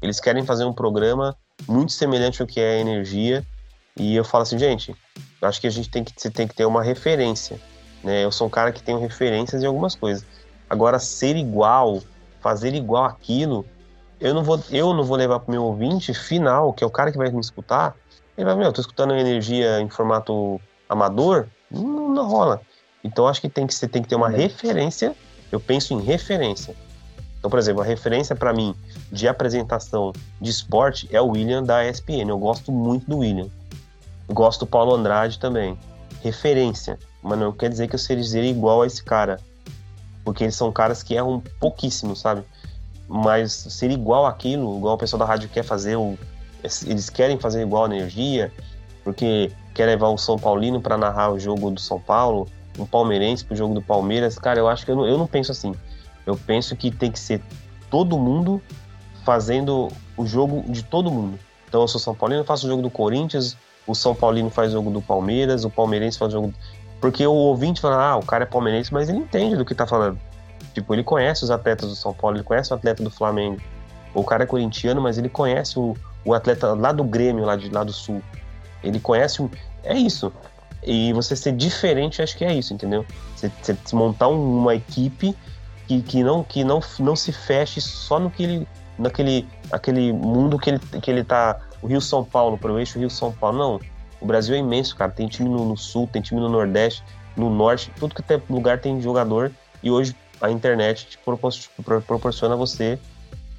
Eles querem fazer um programa muito semelhante ao que é energia, e eu falo assim, gente, acho que a gente tem que, você tem que ter uma referência. Né? Eu sou um cara que tenho referências em algumas coisas. Agora, ser igual, fazer igual aquilo, eu não vou, eu não vou levar para o meu ouvinte final, que é o cara que vai me escutar, ele vai, meu, eu tô escutando energia em formato amador, não, não rola. Então acho que tem que você tem que ter uma referência. Eu penso em referência. Então, por exemplo, a referência para mim de apresentação de esporte é o William da ESPN. Eu gosto muito do William. gosto do Paulo Andrade também. Referência. Mas não quer dizer que eu seja igual a esse cara. Porque eles são caras que erram pouquíssimo, sabe? Mas ser igual aquilo, igual o pessoal da rádio quer fazer, eles querem fazer igual a energia, porque quer levar um São Paulino para narrar o jogo do São Paulo, um palmeirense para o jogo do Palmeiras. Cara, eu acho que eu não, eu não penso assim. Eu penso que tem que ser todo mundo fazendo o jogo de todo mundo. Então eu sou São Paulino, faço o jogo do Corinthians, o São Paulino faz o jogo do Palmeiras, o palmeirense faz o jogo. Porque o ouvinte fala, ah, o cara é palmeirense, mas ele entende do que tá falando. Tipo, ele conhece os atletas do São Paulo, ele conhece o atleta do Flamengo. O cara é corintiano, mas ele conhece o, o atleta lá do Grêmio, lá, de, lá do Sul. Ele conhece. É isso. E você ser diferente, acho que é isso, entendeu? Você, você montar uma equipe que, que, não, que não, não se feche só no que ele. naquele aquele mundo que ele, que ele tá. O Rio São Paulo, para o eixo Rio São Paulo. Não. O Brasil é imenso, cara. Tem time no, no sul, tem time no Nordeste, no Norte, tudo que tem lugar tem jogador. E hoje a internet te proporciona você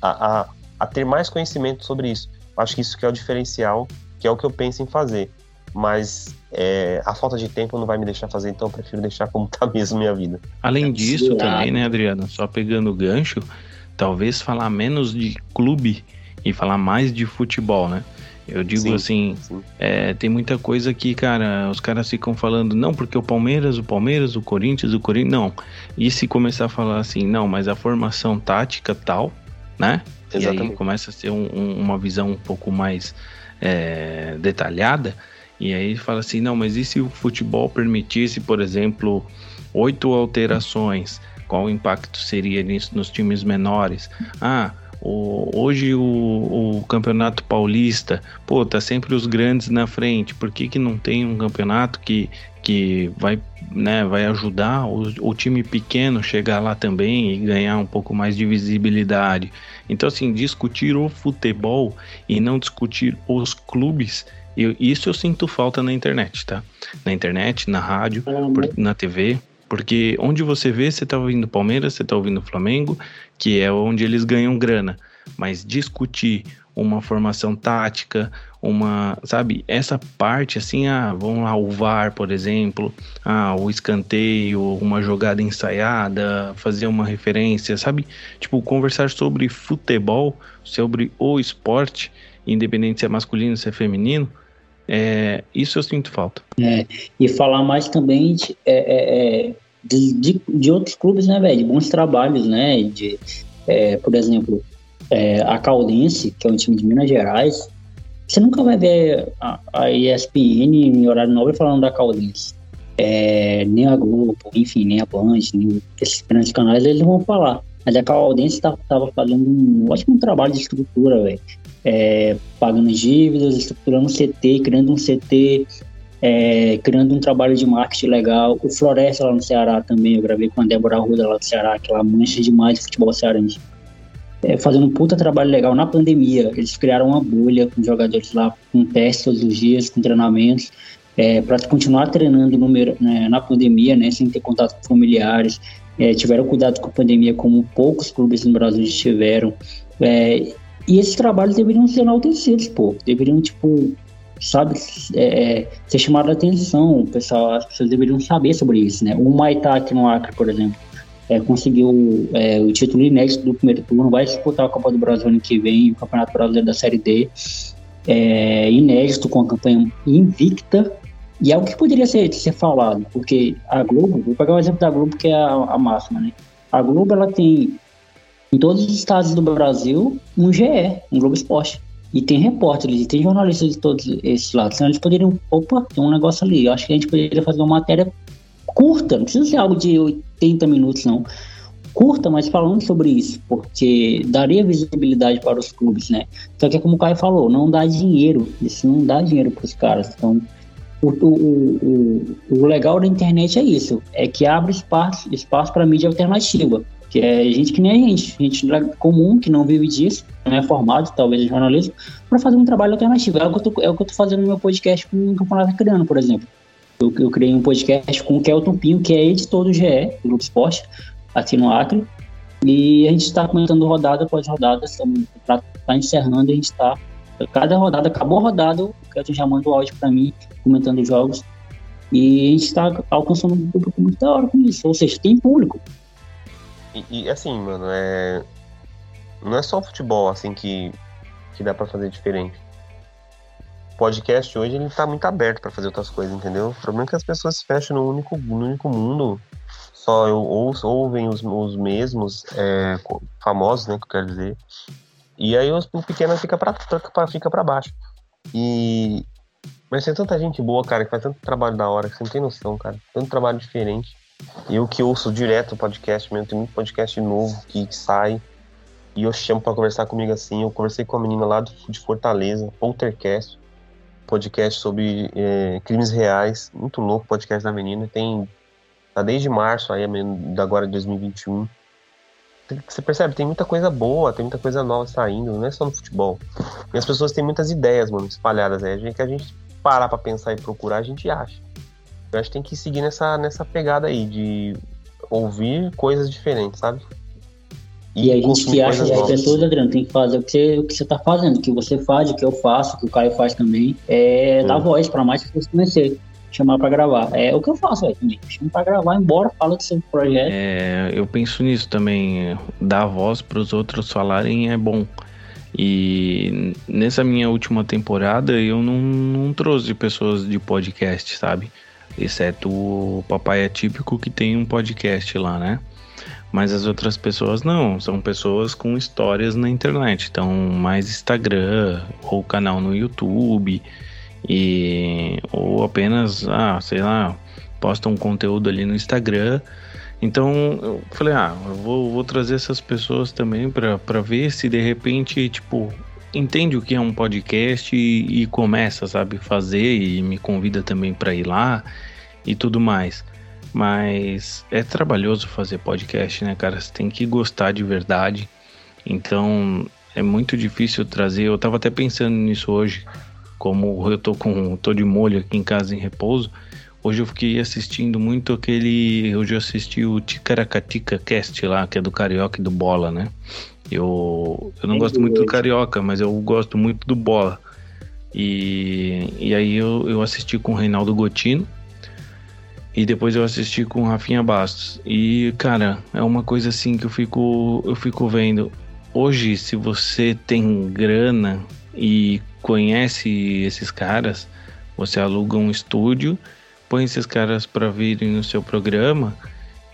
a, a, a ter mais conhecimento sobre isso. Acho que isso que é o diferencial que é o que eu penso em fazer. Mas é, a falta de tempo não vai me deixar fazer, então eu prefiro deixar como tá mesmo minha vida. Além disso, também, né, Adriano? Só pegando o gancho, talvez falar menos de clube e falar mais de futebol, né? Eu digo sim, assim, sim. É, tem muita coisa que, cara, os caras ficam falando, não, porque o Palmeiras, o Palmeiras, o Corinthians, o Corinthians, não. E se começar a falar assim, não, mas a formação tática tal, né? Exatamente. E aí começa a ser um, um, uma visão um pouco mais é, detalhada. E aí fala assim, não, mas e se o futebol permitisse, por exemplo, oito alterações? Qual o impacto seria nisso nos times menores? Ah, O, hoje o, o, campeonato paulista, pô, tá sempre os grandes na frente. Por que, que não tem um campeonato que, que vai, né, vai ajudar o, o time pequeno chegar lá também e ganhar um pouco mais de visibilidade? Então, assim, discutir o futebol e não discutir os clubes, eu, isso eu sinto falta na internet, tá? Na internet, na rádio, por, na TV. Porque onde você vê, você tá ouvindo Palmeiras, você tá ouvindo Flamengo, que é onde eles ganham grana. Mas discutir uma formação tática, uma, sabe, essa parte assim, ah, vamos lá, o VAR, por exemplo, ah, o escanteio, uma jogada ensaiada, fazer uma referência, sabe? Tipo, conversar sobre futebol, sobre o esporte, independente se é masculino, se é feminino, é, isso eu sinto falta. É, e falar mais também de, é, é, é de, de, de, outros clubes, né, velho? De bons trabalhos, né? De, é, por exemplo, é, a Caldense, que é um time de Minas Gerais, você nunca vai ver a, a ESPN em horário nobre falando da Caldense. É, nem a Globo, enfim, nem a Band, nem esses grandes canais, eles vão falar. Mas a Caldense estava fazendo um ótimo trabalho de estrutura, velho. É, pagando dívidas, estruturando um CT, criando um CT, é, criando um trabalho de marketing legal. O Floresta lá no Ceará também, eu gravei com a Débora Arruda lá do Ceará, que ela mancha demais de futebol cearense é, fazendo um puta trabalho legal na pandemia. Eles criaram uma bolha com jogadores lá, com testes todos os dias, com treinamentos, é, para continuar treinando né, na pandemia, né, sem ter contato com familiares. É, tiveram cuidado com a pandemia, como poucos clubes no Brasil tiveram. É, e esses trabalhos deveriam ser enaltecidos, pô. Deveriam, tipo, sabe, é, ser chamado a atenção. pessoal, as pessoas deveriam saber sobre isso, né? O Maitá aqui no Acre, por exemplo é, conseguiu é, o título inédito do primeiro turno, vai disputar a Copa do Brasil ano que vem, o Campeonato Brasileiro da Série D, é, inédito, com a campanha invicta, e é o que poderia ser, ser falado, porque a Globo, vou pegar o exemplo da Globo, que é a, a máxima, né? A Globo, ela tem, em todos os estados do Brasil, um GE, um Globo Esporte. E tem repórteres, e tem jornalistas de todos esses lados. Então eles poderiam, opa, tem um negócio ali. Eu acho que a gente poderia fazer uma matéria curta, não precisa ser algo de 80 minutos, não. Curta, mas falando sobre isso, porque daria visibilidade para os clubes, né? Só que é como o Caio falou, não dá dinheiro, isso não dá dinheiro para os caras. Então, o, o, o, o, legal da internet é isso, é que abre espaço, espaço para mídia alternativa, que é gente que nem a gente, gente comum, que não vive disso, não é formado, talvez, em jornalismo, para fazer um trabalho alternativo. É o que eu é tô fazendo no meu podcast com o Campeonato Criando, por exemplo. Eu, eu criei um podcast com o Kelton Pinho, que é editor do GE, do Grupo Esporte, aqui no Acre. E a gente está comentando rodada após rodada, estamos tá encerrando, a gente está. Cada rodada, acabou a rodada, o Kelton já manda o áudio para mim, comentando jogos. E a gente está alcançando um público muito da hora com isso. Ou seja, tem público. E, e assim, mano, é. Não é só futebol assim que, que dá para fazer diferente podcast hoje ele tá muito aberto para fazer outras coisas, entendeu? O problema é que as pessoas se fecham no único, no único mundo, só ou, ouvem os, os mesmos é, famosos, né, que eu quero dizer. E aí os, o pequeno fica para fica para baixo. E mas tem tanta gente boa, cara, que faz tanto trabalho da hora, que você não tem noção, cara. Tanto trabalho diferente. Eu que ouço direto o podcast mesmo, tem muito podcast novo que, que sai. E eu chamo para conversar comigo assim. Eu conversei com a menina lá de Fortaleza, Poltercast podcast sobre é, crimes reais, muito louco, podcast da menina, tem tá desde março aí, da agora de 2021. Você percebe, tem muita coisa boa, tem muita coisa nova saindo, não é só no futebol. E as pessoas têm muitas ideias, mano, espalhadas aí, né? que a gente parar pra pensar e procurar, a gente acha. Eu acho que tem que seguir nessa, nessa pegada aí, de ouvir coisas diferentes, sabe? E, a gente que acha que é tudo, Adriano, tem que fazer o que, você, o que você tá fazendo, o que você faz, o que eu faço, o que o Caio faz também, é hum. dar voz para mais pessoas conhecer, chamar para gravar. É o que eu faço aí também. Chama para gravar, embora, fala do seu projeto. É, eu penso nisso também. Dar voz para os outros falarem é bom. E nessa minha última temporada eu não, não trouxe pessoas de podcast, sabe? Exceto o Papai Atípico que tem um podcast lá, né? Mas as outras pessoas não, são pessoas com histórias na internet. Então, mais Instagram ou canal no YouTube e ou apenas, ah, sei lá, postam um conteúdo ali no Instagram Então eu falei, ah, eu vou, vou trazer essas pessoas também para ver se de repente, tipo, entende o que é um podcast e, e começa, sabe, fazer e me convida também para ir lá e tudo mais. Mas é trabalhoso fazer podcast, né, cara? Você tem que gostar de verdade. Então é muito difícil trazer. Eu tava até pensando nisso hoje, como eu tô com tô de molho aqui em casa em repouso. Hoje eu fiquei assistindo muito aquele. Hoje eu assisti o Ticaracatica Cast lá, que é do Carioca e do Bola, né? Eu, eu não gosto muito do Carioca, mas eu gosto muito do Bola. E, e aí eu, eu assisti com o Reinaldo Gotino. E depois eu assisti com Rafinha Bastos. E, cara, é uma coisa assim que eu fico, eu fico vendo. Hoje, se você tem grana e conhece esses caras, você aluga um estúdio, põe esses caras para virem no seu programa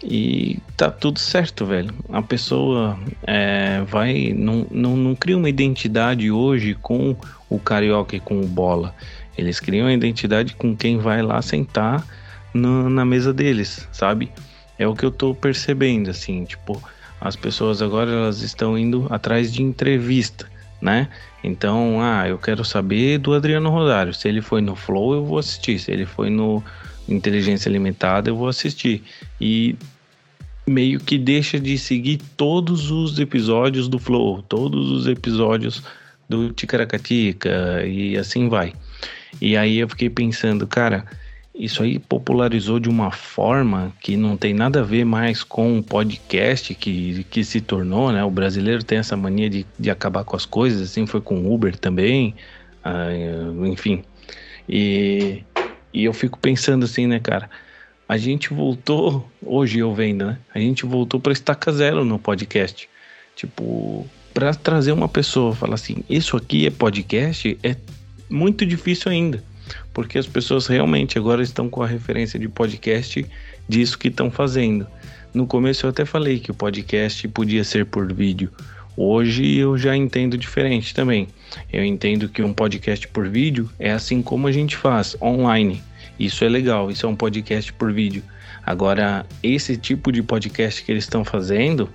e tá tudo certo, velho. A pessoa é, vai. Não, não, não cria uma identidade hoje com o carioca e com o bola. Eles criam a identidade com quem vai lá sentar na, na mesa deles, sabe? É o que eu tô percebendo, assim, tipo, as pessoas agora elas estão indo atrás de entrevista, né? Então, ah, eu quero saber do Adriano Rosário. Se ele foi no Flow, eu vou assistir. Se ele foi no Inteligência Limitada, eu vou assistir. E meio que deixa de seguir todos os episódios do Flow, todos os episódios do Ticaracatica e assim vai. E aí eu fiquei pensando, cara, isso aí popularizou de uma forma que não tem nada a ver mais com o podcast que, que se tornou, né? O brasileiro tem essa mania de, de acabar com as coisas, assim foi com o Uber também, ah, enfim. E, e eu fico pensando assim, né, cara? A gente voltou, hoje eu vendo, né? A gente voltou para estaca zero no podcast. Tipo, para trazer uma pessoa, falar assim, isso aqui é podcast, é muito difícil ainda. Porque as pessoas realmente agora estão com a referência de podcast disso que estão fazendo. No começo eu até falei que o podcast podia ser por vídeo. Hoje eu já entendo diferente também. Eu entendo que um podcast por vídeo é assim como a gente faz online. Isso é legal, isso é um podcast por vídeo. Agora, esse tipo de podcast que eles estão fazendo,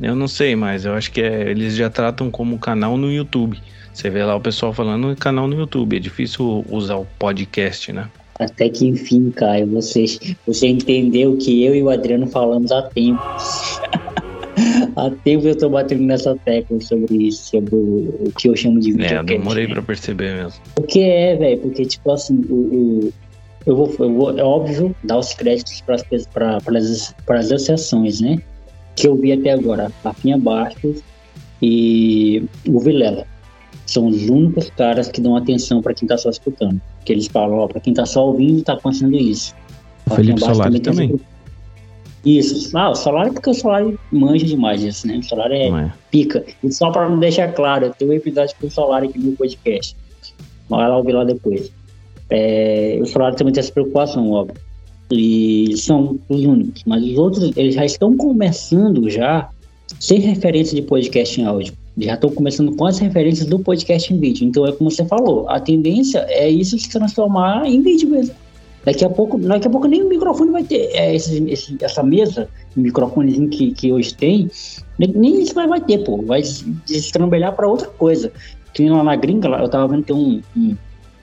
eu não sei, mas eu acho que é, eles já tratam como canal no YouTube. Você vê lá o pessoal falando no canal no YouTube. É difícil usar o podcast, né? Até que enfim, Caio, você, você entendeu que eu e o Adriano falamos há tempo. há tempo eu tô batendo nessa tecla sobre isso, sobre o, que eu chamo de vídeo. É, eu demorei né? pra perceber mesmo. O que é, velho? Porque, tipo assim, o, o, eu, vou, eu vou, é óbvio, dar os créditos para as, para as associações, né? Que eu vi até agora, Rafinha Bastos e o Vilela são os únicos caras que dão atenção para quem tá só escutando. Que eles falam, ó, para quem tá só ouvindo, tá acontecendo isso. O Felipe Solari também. também. Isso. Ah, o Solari porque o Solari manja demais isso, né? O Solari é, é. pica. E só para não deixar claro, tem um episódio com o Solari aqui no podcast. Vai lá ouvir lá depois. É, o Solari também tem essa preocupação, óbvio. E são os únicos. Mas os outros, eles já estão começando já sem referência de podcast em áudio já estão começando com as referências do podcast em vídeo. Então é como você falou, a tendência é isso se transformar em vídeo mesmo. Daqui a pouco, daqui a pouco nem o microfone vai ter é, esse, esse, essa mesa, o microfonezinho que, que hoje tem, nem, isso vai, vai ter, pô. Vai destrambelhar para outra coisa. Que lá na gringa, eu tava vendo que tem um, um,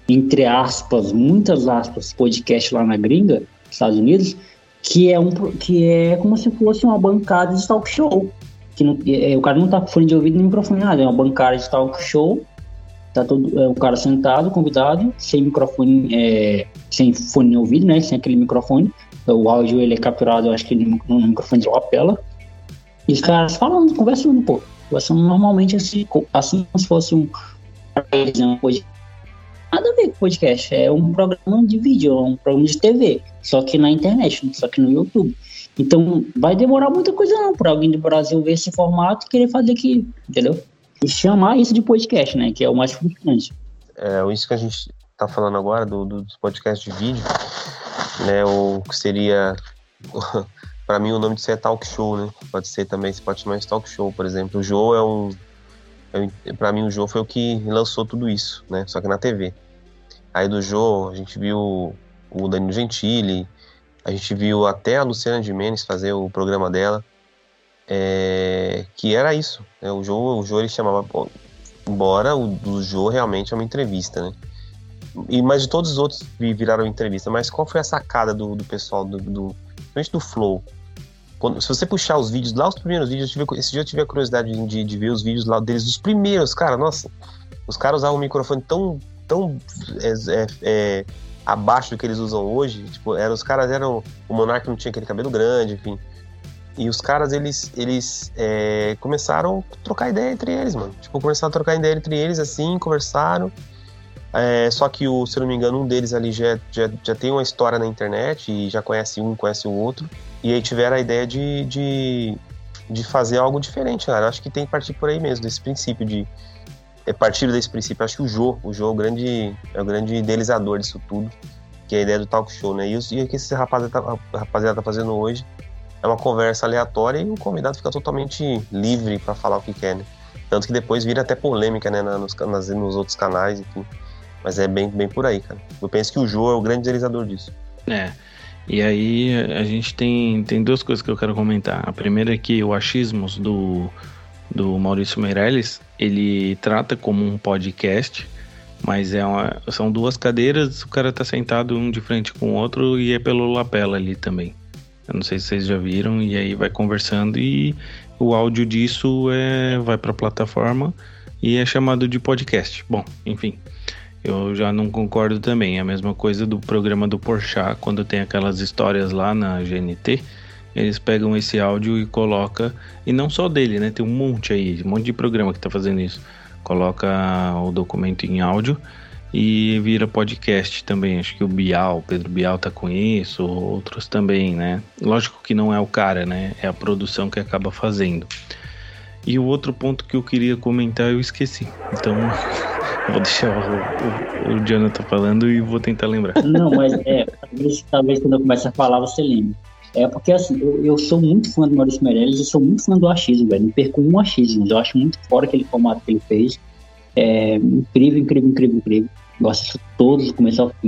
entre aspas, muitas aspas, podcast lá na gringa, Estados Unidos, que é um que é como se fosse uma bancada de talk show que não, é, o cara não tá com fone de ouvido nem microfone nada, é uma bancada de talk show, tá todo é, o cara sentado, convidado, sem microfone, é, sem fone de ouvido, né, sem aquele microfone, o áudio ele é capturado, eu acho que no, no microfone de lapela, e os caras falando, conversando, pô, conversando normalmente assim, assim como se fosse um, um nada a ver com podcast, é um programa de vídeo, é um programa de TV, só que na internet, só que no YouTube. Então, vai demorar muita coisa não para alguém do Brasil ver esse formato e querer fazer aqui, entendeu? E chamar isso de podcast, né? Que é o mais frustrante. É, isso que a gente tá falando agora do, do, dos podcasts de vídeo, né? O que seria. para mim, o nome disso é talk show, né? Pode ser também, você pode chamar de talk show, por exemplo. O Joe é um. É, para mim, o Joe foi o que lançou tudo isso, né? Só que na TV. Aí do Joe, a gente viu o Danilo Gentili, A gente viu até a Luciana Gimenez fazer o programa dela. É, que era isso. Né? O Jô, o Jô ele chamava. Embora o do Jô realmente é uma entrevista, né? E, mas de todos os outros viraram entrevista. Mas qual foi a sacada do, do pessoal, do, do, do Flow? Quando, se você puxar os vídeos, lá os primeiros vídeos, tive, esse dia eu tive a curiosidade de, de, ver os vídeos lá deles, os primeiros, cara, nossa, os caras usavam um microfone tão, tão é, é, é, abaixo do que eles usam hoje, tipo, eram, os caras eram, o Monark não tinha aquele cabelo grande, enfim, e os caras, eles, eles é, começaram a trocar ideia entre eles, mano, tipo, começaram a trocar ideia entre eles, assim, conversaram, é, só que, o, se eu não me engano, um deles ali já, já, já tem uma história na internet e já conhece um, conhece o outro. E aí tiveram a ideia de, de, de fazer algo diferente, cara. Eu acho que tem que partir por aí mesmo, desse princípio de. É partir desse princípio. Acho que o Jô, o Jô é o grande, é o grande idealizador disso tudo, que é a ideia do talk show, né? E, e o que esse rapaziada tá, rapaziada tá fazendo hoje é uma conversa aleatória e o convidado fica totalmente livre para falar o que quer, né? Tanto que depois vira até polêmica, né, nos, nas, nos outros canais, enfim. Mas é bem, bem por aí, cara. Eu penso que o Jô é o grande idealizador disso. É. E aí a gente tem, tem duas coisas que eu quero comentar. A primeira é que o Achismos do, do Maurício Meirelles, ele trata como um podcast, mas é uma, são duas cadeiras, o cara tá sentado um de frente com o outro e é pelo lapela ali também. Eu não sei se vocês já viram, e aí vai conversando e o áudio disso é, vai para a plataforma e é chamado de podcast. Bom, enfim. Eu já não concordo também. É a mesma coisa do programa do Porchat, quando tem aquelas histórias lá na GNT. Eles pegam esse áudio e coloca e não só dele, né? Tem um monte aí, um monte de programa que tá fazendo isso. Coloca o documento em áudio e vira podcast também. Acho que o Bial, Pedro Bial tá com isso, outros também, né? Lógico que não é o cara, né? É a produção que acaba fazendo. E o outro ponto que eu queria comentar eu esqueci. Então Vou deixar o, o, o Jonathan falando e vou tentar lembrar. Não, mas é, talvez, talvez quando eu comece a falar você lembre. É porque assim, eu, eu sou muito fã do Maurício Meirelles e sou muito fã do achismo, velho. Não perco um achismo. Eu acho muito fora aquele formato que ele fez. É incrível, incrível, incrível, incrível. Gosto de todos, do começo ao fim.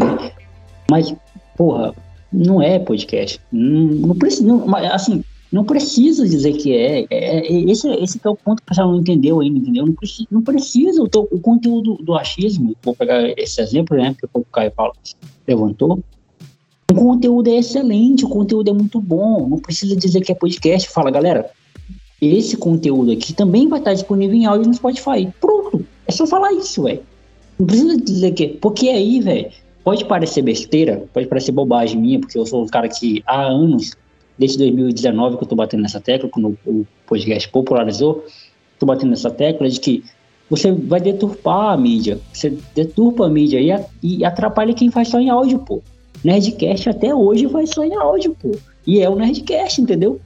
Mas, porra, não é podcast. Não, não precisa. Não, assim, não precisa dizer que é. é, é esse, esse é o ponto que o pessoal não entendeu ainda, entendeu? Não precisa, não precisa o, o conteúdo do achismo, vou pegar esse exemplo, né, que o Caio Paulo levantou. O conteúdo é excelente, o conteúdo é muito bom. Não precisa dizer que é podcast. Fala, galera, esse conteúdo aqui também vai estar disponível em áudio no Spotify. Pronto. É só falar isso, velho. Não precisa dizer que. Porque aí, velho, pode parecer besteira, pode parecer bobagem minha, porque eu sou um cara que há anos desde 2019 que eu estou batendo nessa tecla, quando o podcast popularizou, estou batendo nessa tecla de que você vai deturpar a mídia, você deturpa a mídia e, e atrapalha quem faz só em áudio, pô. Nerdcast até hoje faz só em áudio, pô. E é o Nerdcast, entendeu?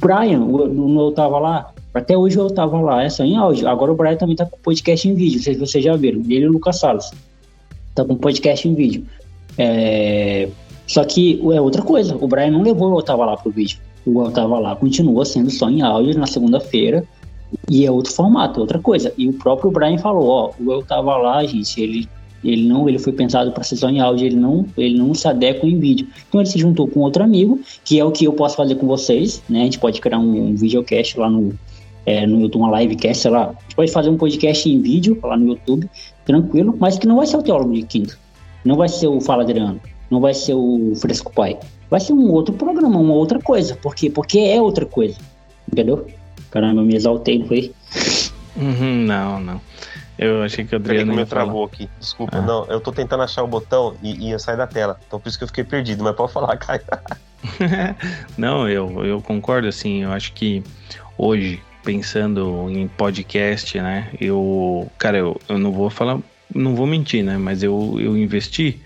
Brian, no eu tava lá, até hoje eu tava lá, é só em áudio. Agora o Brian também tá com podcast em vídeo, não se vocês já viram. Ele e o Lucas Salles. Tá com podcast em vídeo. É, só que é outra coisa, o Brian não levou o Eu Tava Lá pro vídeo. O Eu Tava Lá continua sendo só em áudio na segunda-feira e é outro formato, outra coisa. E o próprio Brian falou, ó, o Eu Tava Lá, gente, ele ele não, ele foi pensado para ser só em áudio, ele não, ele não se adequa em vídeo. Então ele se juntou com outro amigo, que é o que eu posso fazer com vocês, né? A gente pode criar um, um videocast lá no, é, no YouTube, uma livecast, sei lá. A gente pode fazer um podcast em vídeo lá no YouTube, tranquilo, mas que não vai ser o Teólogo de Quinto. Não vai ser o Fala Adriano não vai ser o Fresco Pai. Vai ser um outro programa, uma outra coisa. Por quê? Porque é outra coisa. Entendeu? Caramba, eu me exaltei, foi? Uhum, não, não. Eu achei que o Adriano. me travou aqui. Desculpa, ah. não. Eu tô tentando achar o botão e, eu saio da tela. Então por isso que eu fiquei perdido, mas pode falar, Caio. não, eu, eu concordo, assim. Eu acho que hoje, pensando em podcast, né? Eu. Cara, eu, eu não vou falar. Não vou mentir, né? Mas eu, eu investi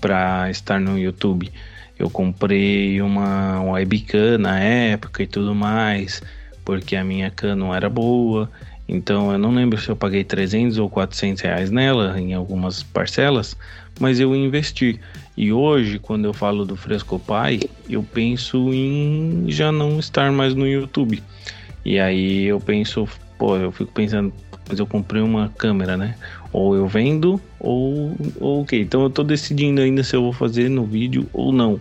para estar no YouTube. Eu comprei uma webcam na época e tudo mais, porque a minha cam não era boa. Então eu não lembro se eu paguei 300 ou 400 reais nela em algumas parcelas, mas eu investi. E hoje, quando eu falo do Fresco Pai, eu penso em já não estar mais no YouTube. E aí eu penso, pô, eu fico pensando, mas eu comprei uma câmera, né? Ou eu vendo, ou, ou ok. Então eu tô decidindo ainda se eu vou fazer no vídeo ou não.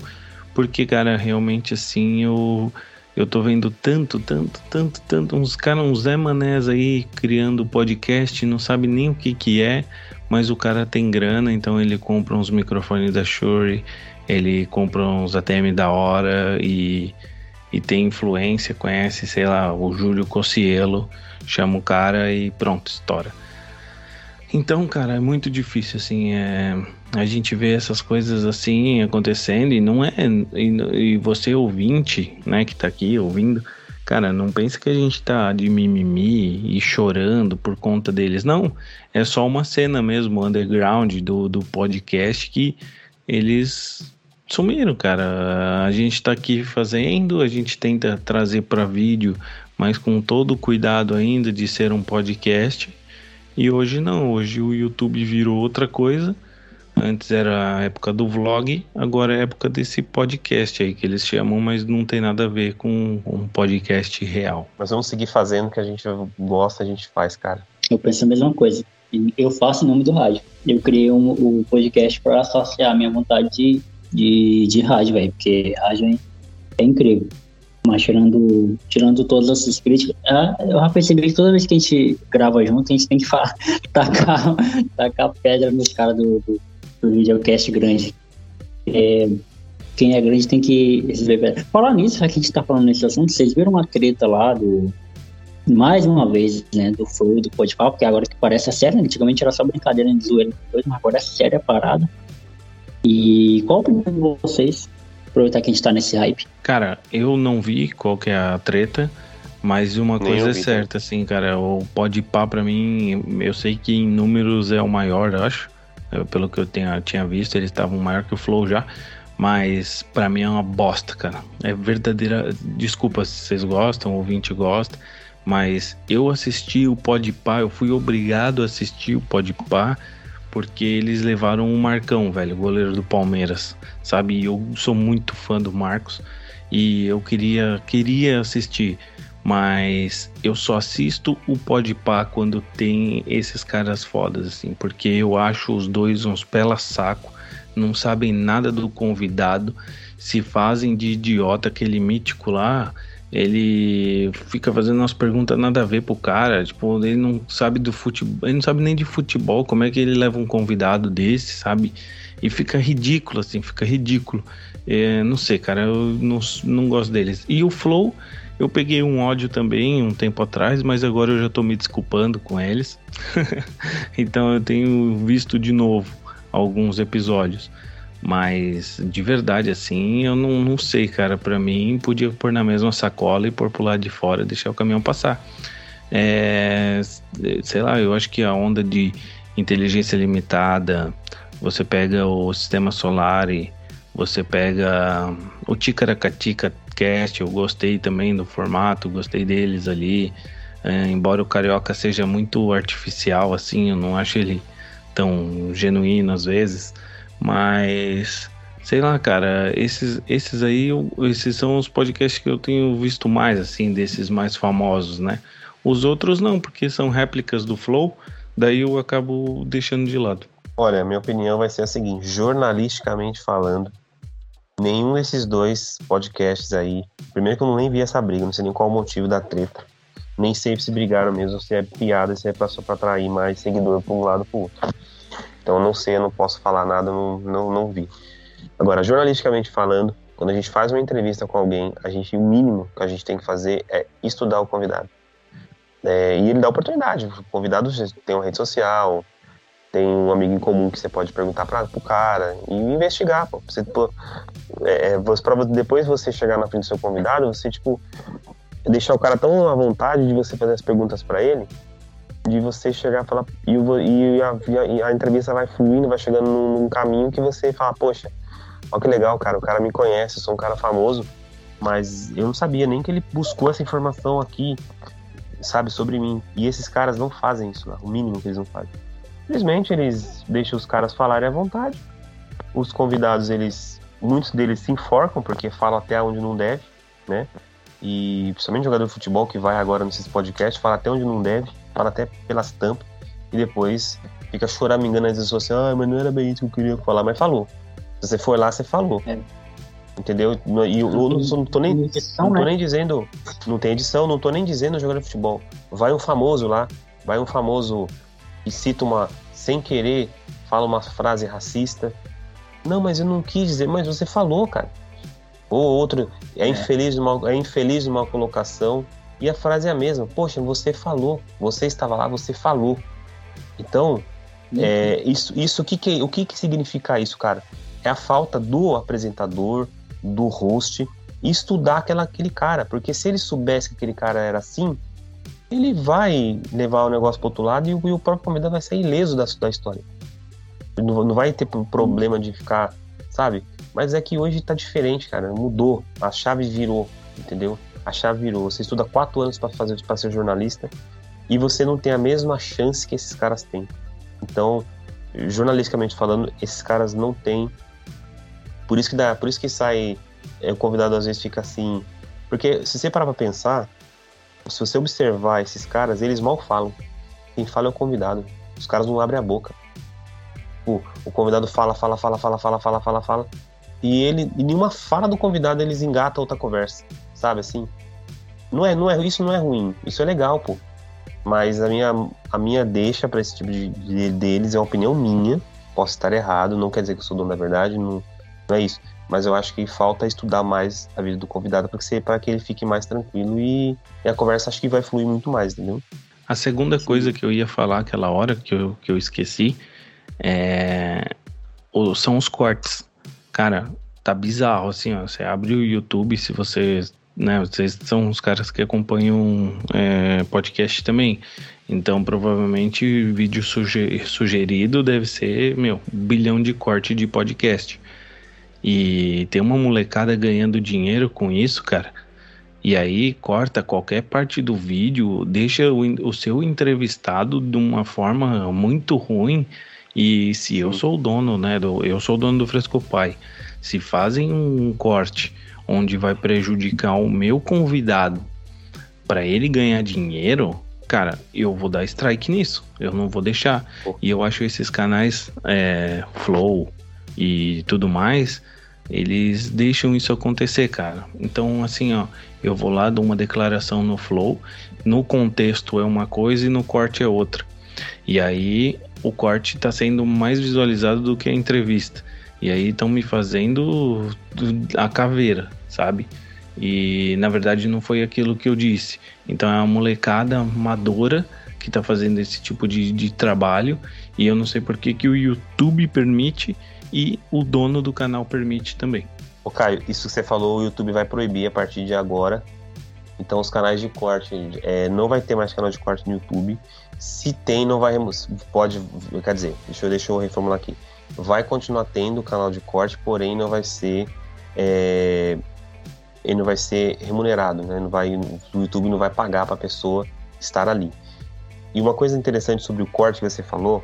porque, cara, realmente assim eu. Eu tô vendo tanto, tanto, tanto, tanto, uns caras, uns Zé Manés aí criando podcast, não sabe nem o que que é, mas o cara tem grana, então ele compra uns microfones da Shure, ele compra uns ATM da hora e, e tem influência, conhece, sei lá, o Júlio Cossielo, chama o cara e pronto, estoura. Então, cara, é muito difícil, assim, é, a gente vê essas coisas assim acontecendo e não é. E, e, você, ouvinte, né, que tá aqui ouvindo, cara, não pensa que a gente tá de mimimi e chorando por conta deles. Não, é só uma cena mesmo, underground do, do podcast que eles sumiram, cara. A gente tá aqui fazendo, a gente tenta trazer para vídeo, mas com todo o cuidado ainda de ser um podcast e hoje não, hoje o YouTube virou outra coisa. Antes era a época do vlog, agora é a época desse podcast aí que eles chamam, mas não tem nada a ver com um podcast real. Mas vamos seguir fazendo o que a gente gosta, a gente faz, cara. Eu penso a mesma coisa. Eu faço em nome do rádio. Eu criei um, um podcast para associar a minha vontade de, de, de rádio, velho, porque rádio é, é incrível. Mas tirando, tirando todas essas críticas, ah, eu já percebi que toda vez que a gente grava junto, a gente tem que falar, tacar, tacar pedra nos caras do, do, do videocast grande. É, quem é grande tem que receber Falar nisso, já que a gente tá falando nesse assunto, vocês viram uma treta lá do. Mais uma vez, né, do Flow do Podpah, porque agora que parece a sério, antigamente era só brincadeira de zoeira, mas agora é séria a parada. E qual a opinião de vocês aproveitar que a gente tá nesse hype. Cara, eu não vi qual que é a treta, mas uma Nem coisa é certa, assim, cara, o pode pá pra mim, eu sei que em números é o maior, acho. Eu, pelo que eu tenha, tinha visto, eles estavam maior que o Flow já. Mas para mim é uma bosta, cara. É verdadeira. Desculpa se vocês gostam, ouvinte gosta. Mas eu assisti o Podpah, eu fui obrigado a assistir o Podpah porque eles levaram o Marcão, velho, goleiro do Palmeiras, sabe? Eu sou muito fã do Marcos e eu queria queria assistir, mas eu só assisto o Podpah quando tem esses caras fodas assim, porque eu acho os dois uns pela saco, não sabem nada do convidado, se fazem de idiota aquele mítico lá, ele fica fazendo umas perguntas nada a ver pro cara, tipo, ele não sabe do futebol, ele não sabe nem de futebol, como é que ele leva um convidado desse, sabe? E fica ridículo, assim, fica ridículo. É, não sei, cara, eu não, não gosto deles. E o Flow, eu peguei um ódio também um tempo atrás, mas agora eu já tô me desculpando com eles. então eu tenho visto de novo alguns episódios. Mas de verdade, assim, eu não, não sei, cara. Para mim, podia pôr na mesma sacola e pôr pro lado de fora e deixar o caminhão passar. É, sei lá, eu acho que a onda de inteligência limitada, você pega o sistema solar e você pega o Ticaracatica Cast, eu gostei também do formato, gostei deles ali. É, embora o Carioca seja muito artificial, assim, eu não acho ele tão genuíno às vezes. Mas, sei lá, cara, esses, esses aí, esses são os podcasts que eu tenho visto mais, assim, desses mais famosos, né? Os outros não, porque são réplicas do Flow, daí eu acabo deixando de lado. Olha, minha opinião vai ser a seguinte: jornalisticamente falando, nenhum desses dois podcasts aí. Primeiro que eu nem vi essa briga, não sei nem qual o motivo da treta. Nem sei se brigaram mesmo, se é piada, se é só pra atrair mais seguidor pra um lado pro outro. Então eu não sei, eu não posso falar nada, não, não, não vi. Agora, jornalisticamente falando, quando a gente faz uma entrevista com alguém, a gente, o mínimo que a gente tem que fazer é estudar o convidado. É, e ele dá oportunidade. O convidado tem uma rede social, tem um amigo em comum que você pode perguntar para o cara e investigar. Pô. Você, pô, é, é depois você chegar na frente do seu convidado, você, tipo, deixar o cara tão à vontade de você fazer as perguntas para ele de você chegar e falar. E, e, a, e a, entrevista vai fluindo, vai chegando num, num, caminho que você fala, poxa, olha que legal, cara, o cara me conhece, eu sou um cara famoso, mas eu não sabia nem que ele buscou essa informação aqui, sabe, sobre mim. E esses caras não fazem isso, o mínimo que eles não fazem. Simplesmente eles deixam os caras falarem à vontade. Os convidados, eles. Muitos deles se enforcam porque falam até onde não deve, né? E principalmente jogador de futebol que vai agora nesses podcasts, fala até onde não deve fala até pelas tampas, e depois fica choramingando nas redes sociais, ah, mas não era bem isso que eu queria falar, mas falou. Se você foi lá, você falou. É. Entendeu? E eu, eu não, não, tô nem, edição, não tô né? nem dizendo. Não tem edição, não tô nem dizendo jogador de futebol. Vai um famoso lá, vai um famoso e cita uma. sem querer, fala uma frase racista. Não, mas eu não quis dizer, mas você falou, cara. Ou outro, é, é. infeliz numa, é infeliz numa colocação. E a frase é a mesma. Poxa, você falou. Você estava lá, você falou. Então, uhum. é, isso, isso o, que, que, o que, que significa isso, cara? É a falta do apresentador, do host, estudar aquela, aquele cara. Porque se ele soubesse que aquele cara era assim, ele vai levar o negócio para outro lado e, e, o próprio convidado vai sair ileso da, da história. Não, não vai ter problema de ficar, sabe? Mas é que hoje tá diferente, cara. Mudou. A chave virou, entendeu? A chave virou. Você estuda quatro anos para fazer para ser jornalista e você não tem a mesma chance que esses caras têm. Então, jornalisticamente falando, esses caras não têm. Por isso que dá, por isso que sai é, o convidado às vezes fica assim, porque se você parar para pensar, se você observar esses caras, eles mal falam. Quem fala é o convidado. Os caras não abrem a boca. O, o convidado fala, fala, fala, fala, fala, fala, fala, fala. E ele, em nenhuma fala do convidado, eles engatam outra conversa. Sabe assim? Não é, não é, isso não é ruim. Isso é legal, pô. Mas a minha, a minha deixa para esse tipo de, de, deles é uma opinião minha. Posso estar errado, não quer dizer que eu sou dono da verdade, não, não é isso. Mas eu acho que falta estudar mais a vida do convidado para que ele fique mais tranquilo e, e, a conversa acho que vai fluir muito mais, entendeu? A segunda coisa que eu ia falar aquela hora que eu, que eu esqueci é, são os cortes. Cara, tá bizarro assim, ó. Você abre o YouTube, se vocês né? Vocês são os caras que acompanham é, podcast também. Então, provavelmente, vídeo sugerido deve ser, meu, bilhão de corte de podcast. E tem uma molecada ganhando dinheiro com isso, cara. E aí corta qualquer parte do vídeo, deixa o, o seu entrevistado de uma forma muito ruim. E se eu sou o dono, né? Do, eu sou o dono do Fresco Pai. Se fazem um corte onde vai prejudicar o meu convidado para ele ganhar dinheiro, cara, eu vou dar strike nisso. Eu não vou deixar. E eu acho esses canais é, Flow e tudo mais, eles deixam isso acontecer, cara. Então, assim, ó, eu vou lá, dou uma declaração no Flow, no contexto é uma coisa e no corte é outra. E aí o corte está sendo mais visualizado do que a entrevista. E aí estão me fazendo a caveira, sabe? E na verdade não foi aquilo que eu disse. Então é uma molecada madura que tá fazendo esse tipo de, de trabalho e eu não sei por que, que o YouTube permite e o dono do canal permite também. Ô Caio, isso que você falou, o YouTube vai proibir a partir de agora. Então os canais de corte, é, não vai ter mais canal de corte no YouTube. Se tem, não vai pode, quer dizer, deixa eu, deixa eu reformular aqui vai continuar tendo canal de corte, porém não vai ser é, ele não vai ser remunerado, né? Não vai, o YouTube não vai pagar para a pessoa estar ali. E uma coisa interessante sobre o corte que você falou,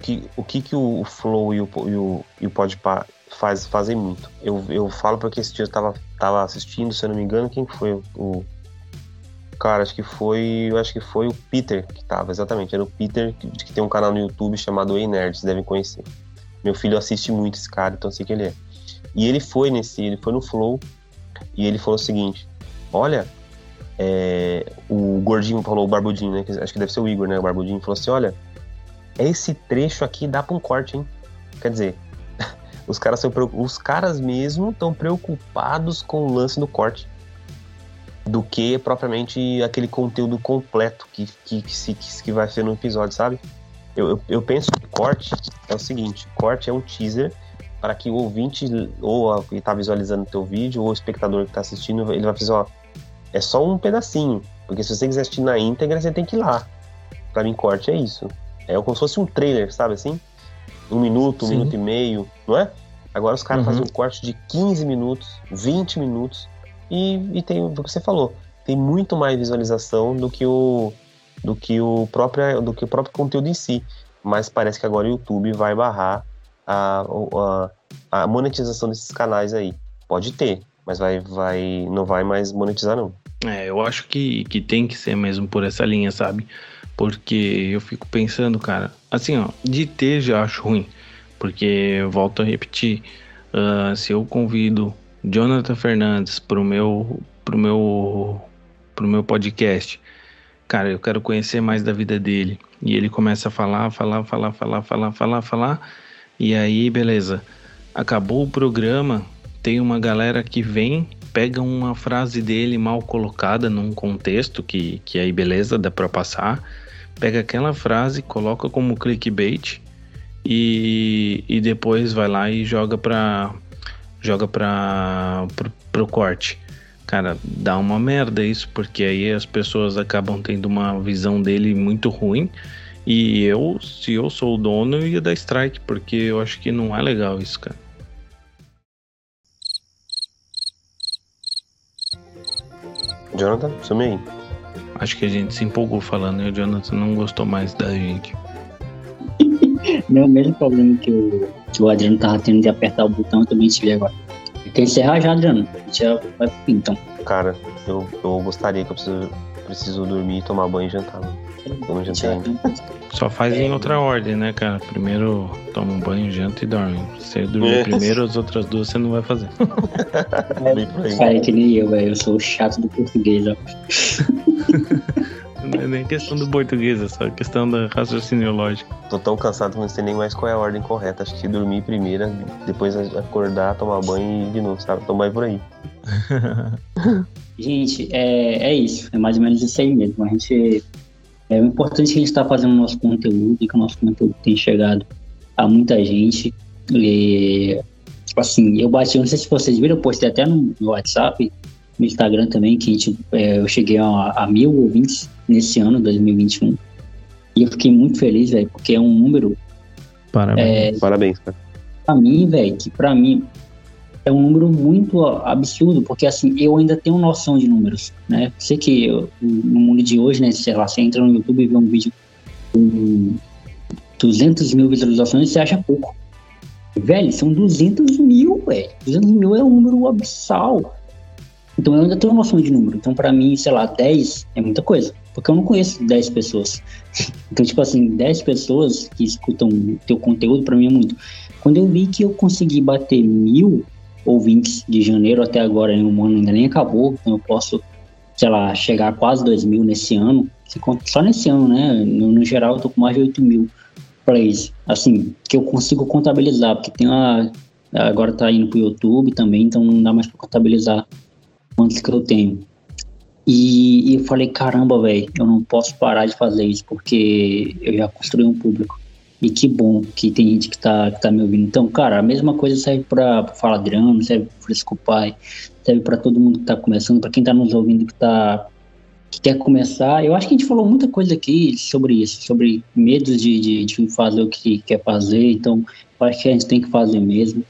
que o que, que o, Flow e o, e o, e o Podpah faz, fazem muito. Eu, eu falo porque esse dia eu tava, tava assistindo, se eu não me engano, quem foi o, o cara, acho que foi, eu acho que foi o Peter que tava, exatamente, era o Peter que, que tem um canal no YouTube chamado Ei Nerds, devem conhecer. Meu filho assiste muito esse cara, então sei que ele é. E ele foi nesse, ele foi no Flow e ele falou o seguinte: Olha, é, o gordinho falou, o barbudinho, né? Acho que deve ser o Igor, né? O barbudinho falou assim: Olha, esse trecho aqui dá pra um corte, hein? Quer dizer, os caras, são, os caras mesmo estão preocupados com o lance do corte do que propriamente aquele conteúdo completo que, que, que, se, que vai ser no episódio, sabe? Eu, eu, eu, penso que corte é o seguinte: corte é um teaser para que o ouvinte, ou que está visualizando o teu vídeo, ou o espectador que está assistindo, ele vai fazer, ó, é só um pedacinho. Porque se você quiser assistir na íntegra, você tem que ir lá. Para mim, corte é isso. É como se fosse um trailer, sabe assim? Um minuto, um Sim. minuto e meio, não é? Agora os caras uhum. fazem um corte de 15 minutos, 20 minutos, e, e tem o que você falou, tem muito mais visualização do que o, do que o próprio, do que o próprio conteúdo em si. Mas parece que agora o YouTube vai barrar a, a, a monetização desses canais aí. Pode ter, mas vai, vai, não vai mais monetizar não. É, eu acho que, que tem que ser mesmo por essa linha, sabe? Porque eu fico pensando, cara, assim, ó, de ter já acho ruim. Porque, volto a repetir, uh, se eu convido Jonathan Fernandes pro meu pro meu pro meu podcast. Cara, eu quero conhecer mais da vida dele. E ele começa a falar, falar, falar, falar, falar, falar, falar. E aí, beleza. Acabou o programa, tem uma galera que vem, pega uma frase dele mal colocada num contexto que, que aí beleza, dá para passar. Pega aquela frase, coloca como clickbait e, e depois vai lá e joga para joga para pro, pro corte. Cara, dá uma merda isso, porque aí as pessoas acabam tendo uma visão dele muito ruim. E eu, se eu sou o dono, eu ia dar strike, porque eu acho que não é legal isso, cara. Jonathan, some aí. Acho que a gente se empolgou falando e o Jonathan não gostou mais da gente. Não, o mesmo problema que o, que o Adriano tava tendo de apertar o botão, eu também tive agora. Tem que encerrar já, Adriano. A gente já vai pro fim, então. Cara, eu, eu gostaria que eu preciso, preciso dormir, tomar banho e jantar. Mano. Eu não jantei ainda. Só faz em outra ordem, né, cara? Primeiro toma um banho, janta e dorme. Se você dormir É. primeiro, as outras duas você não vai fazer. É que nem eu, velho. Eu sou o chato do português, ó. Não é nem questão do português, é só questão da raciocínio lógico. Tô tão cansado que não sei nem mais qual é a ordem correta. Acho que dormir primeiro, depois acordar, tomar banho e de novo, sabe? Tomar por aí. Gente, é, é isso. É mais ou menos isso aí mesmo. A gente. É o importante é que a gente está fazendo o nosso conteúdo e que o nosso conteúdo tem chegado a muita gente. E, tipo assim, eu bati, não sei se vocês viram, eu postei até no WhatsApp, no Instagram também, que a gente, é, eu cheguei a, a mil ouvintes nesse ano, 2021. E eu fiquei muito feliz, velho, porque é um número Parabéns. Parabéns, cara. pra mim, velho, que pra mim é um número muito absurdo, porque assim, eu ainda tenho noção de números, né? Sei que eu- no mundo de hoje, né, sei lá, você entra no YouTube e vê um vídeo com 200 mil visualizações, você acha pouco. Velho, são 200 mil, velho. 200 mil é um número abissal. Então eu ainda tenho noção de número. Então pra mim, sei lá, 10 é muita coisa. Porque eu não conheço 10 pessoas. Então, tipo assim, 10 pessoas que escutam teu conteúdo, pra mim é muito. Quando eu vi que eu consegui bater mil ouvintes de janeiro até agora, em um ano ainda nem acabou, então eu posso, sei lá, chegar a quase 2 mil nesse ano. Só nesse ano, né? No, no geral, eu tô com mais de 8 mil plays. Assim, que eu consigo contabilizar, porque tem uma. Agora tá indo pro YouTube também, então não dá mais pra contabilizar quantos que eu tenho. E, e eu falei, caramba, velho, eu não posso parar de fazer isso, porque eu já construí um público. E que bom que tem gente que tá, que tá me ouvindo. Então, cara, a mesma coisa serve pra, pra Fala Drama, serve pro Fresco Pai, serve pra todo mundo que tá começando, pra quem tá nos ouvindo que tá que quer começar. Eu acho que a gente falou muita coisa aqui sobre isso, sobre medos de, de, de fazer o que quer fazer. Então, acho que a gente tem que fazer mesmo.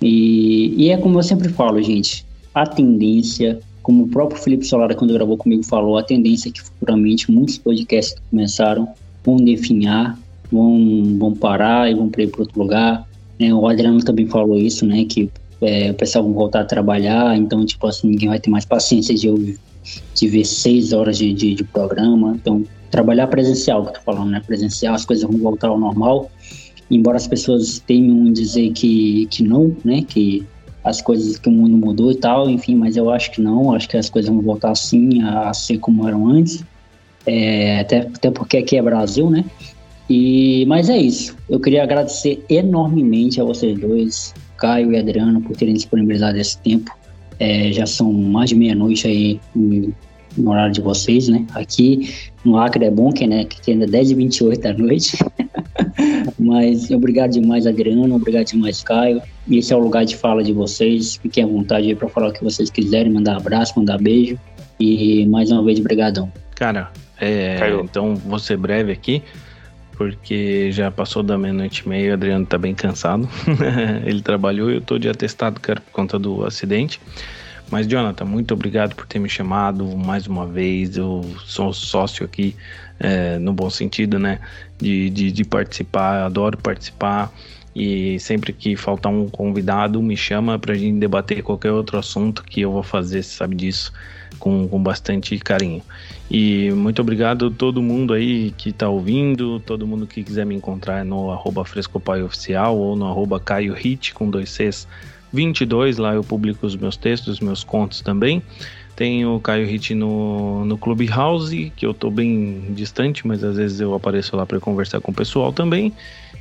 E, e é como eu sempre falo, gente, a tendência, como o próprio Felipe Solara, quando gravou comigo, falou, a tendência é que futuramente muitos podcasts que começaram vão definhar, vão, vão parar e vão para outro lugar. né? o Adriano também falou isso, né? Que é, o pessoal vai voltar a trabalhar, então, tipo assim, ninguém vai ter mais paciência de, ouvir, de ver seis horas de, de, de programa. Então, trabalhar presencial, que eu tô falando, né? Presencial, as coisas vão voltar ao normal. Embora as pessoas em dizer que, que não, né? Que as coisas, que o mundo mudou e tal, enfim, mas eu acho que não, acho que as coisas vão voltar sim a, a ser como eram antes. É, até, até porque aqui é Brasil, né? E, mas é isso. Eu queria agradecer enormemente a vocês dois, Caio e Adriano, por terem disponibilizado esse tempo. É, já são mais de meia-noite aí no, no horário de vocês, né? Aqui no Acre é bom que, né, que ainda é 10 e 28 da noite. mas obrigado demais, Adriano. Obrigado demais, Caio. Esse é o lugar de fala de vocês. Fiquem à vontade aí para falar o que vocês quiserem, mandar abraço, mandar beijo. E mais uma vez, brigadão. Cara, é, então vou ser breve aqui, porque já passou da meia-noite e meia, o Adriano tá bem cansado. Ele trabalhou e eu tô de atestado, cara, por conta do acidente. Mas, Jonathan, muito obrigado por ter me chamado mais uma vez. Eu sou sócio aqui, é, no bom sentido, né? De, de, de participar, adoro participar. E sempre que faltar um convidado, me chama pra gente debater qualquer outro assunto que eu vou fazer, você sabe disso, com, com bastante carinho. E muito obrigado a todo mundo aí que tá ouvindo, todo mundo que quiser me encontrar no arroba Oficial ou no arroba Caio Hit com dois Cs 22, lá eu publico os meus textos, meus contos também. Tem o Caio Hit no, no Clubhouse, que eu tô bem distante, mas às vezes eu apareço lá para conversar com o pessoal também.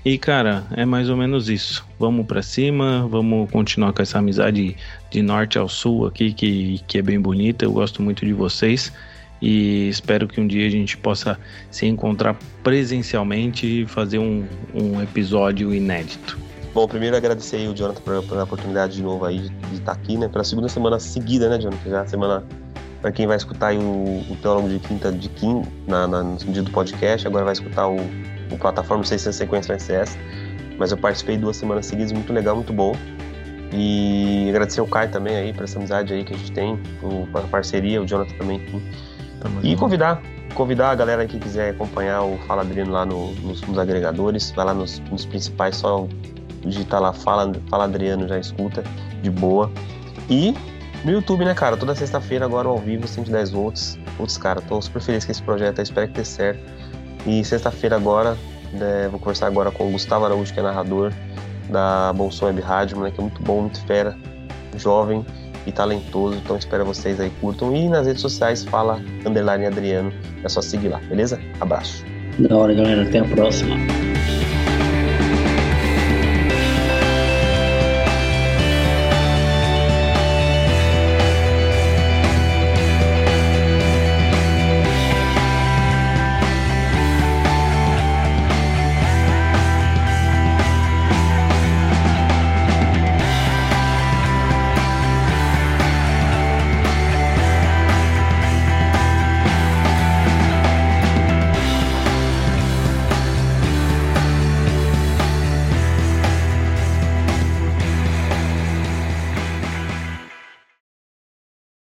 E cara, é mais ou menos isso. Vamos para cima, vamos continuar com essa amizade de norte ao sul aqui, que, que é bem bonita. Eu gosto muito de vocês e espero que um dia a gente possa se encontrar presencialmente e fazer um, um episódio inédito. Bom, primeiro agradecer aí o Jonathan pela, oportunidade de novo aí de, estar aqui, né? Pela segunda semana seguida, né, Jonathan? Já semana para quem vai escutar aí o, o Teólogo de Quinta de Kim na, na, no dia do podcast, agora vai escutar o, o plataforma 600 Sequência SS. Mas eu participei duas semanas seguidas, muito legal, muito bom. E agradecer ao Kai também aí por essa amizade aí que a gente tem, a parceria, o Jonathan também. e convidar, convidar a galera que quiser acompanhar o Fala Adriano lá no, nos, nos, agregadores, vai lá nos, nos principais, só digitar lá Fala, Fala Adriano, já escuta, de boa. E no YouTube, né, cara? Toda sexta-feira agora ao vivo, 110 volts. Putz, cara, tô super feliz com esse projeto, espero que dê certo. E sexta-feira agora, né, vou conversar agora com o Gustavo Araújo, que é narrador da Bolson Web Rádio, moleque é muito bom, muito fera, jovem e talentoso. Então espero vocês aí curtam. E nas redes sociais fala underline Adriano. É só seguir lá, beleza? Abraço. Da hora, galera. Até a próxima.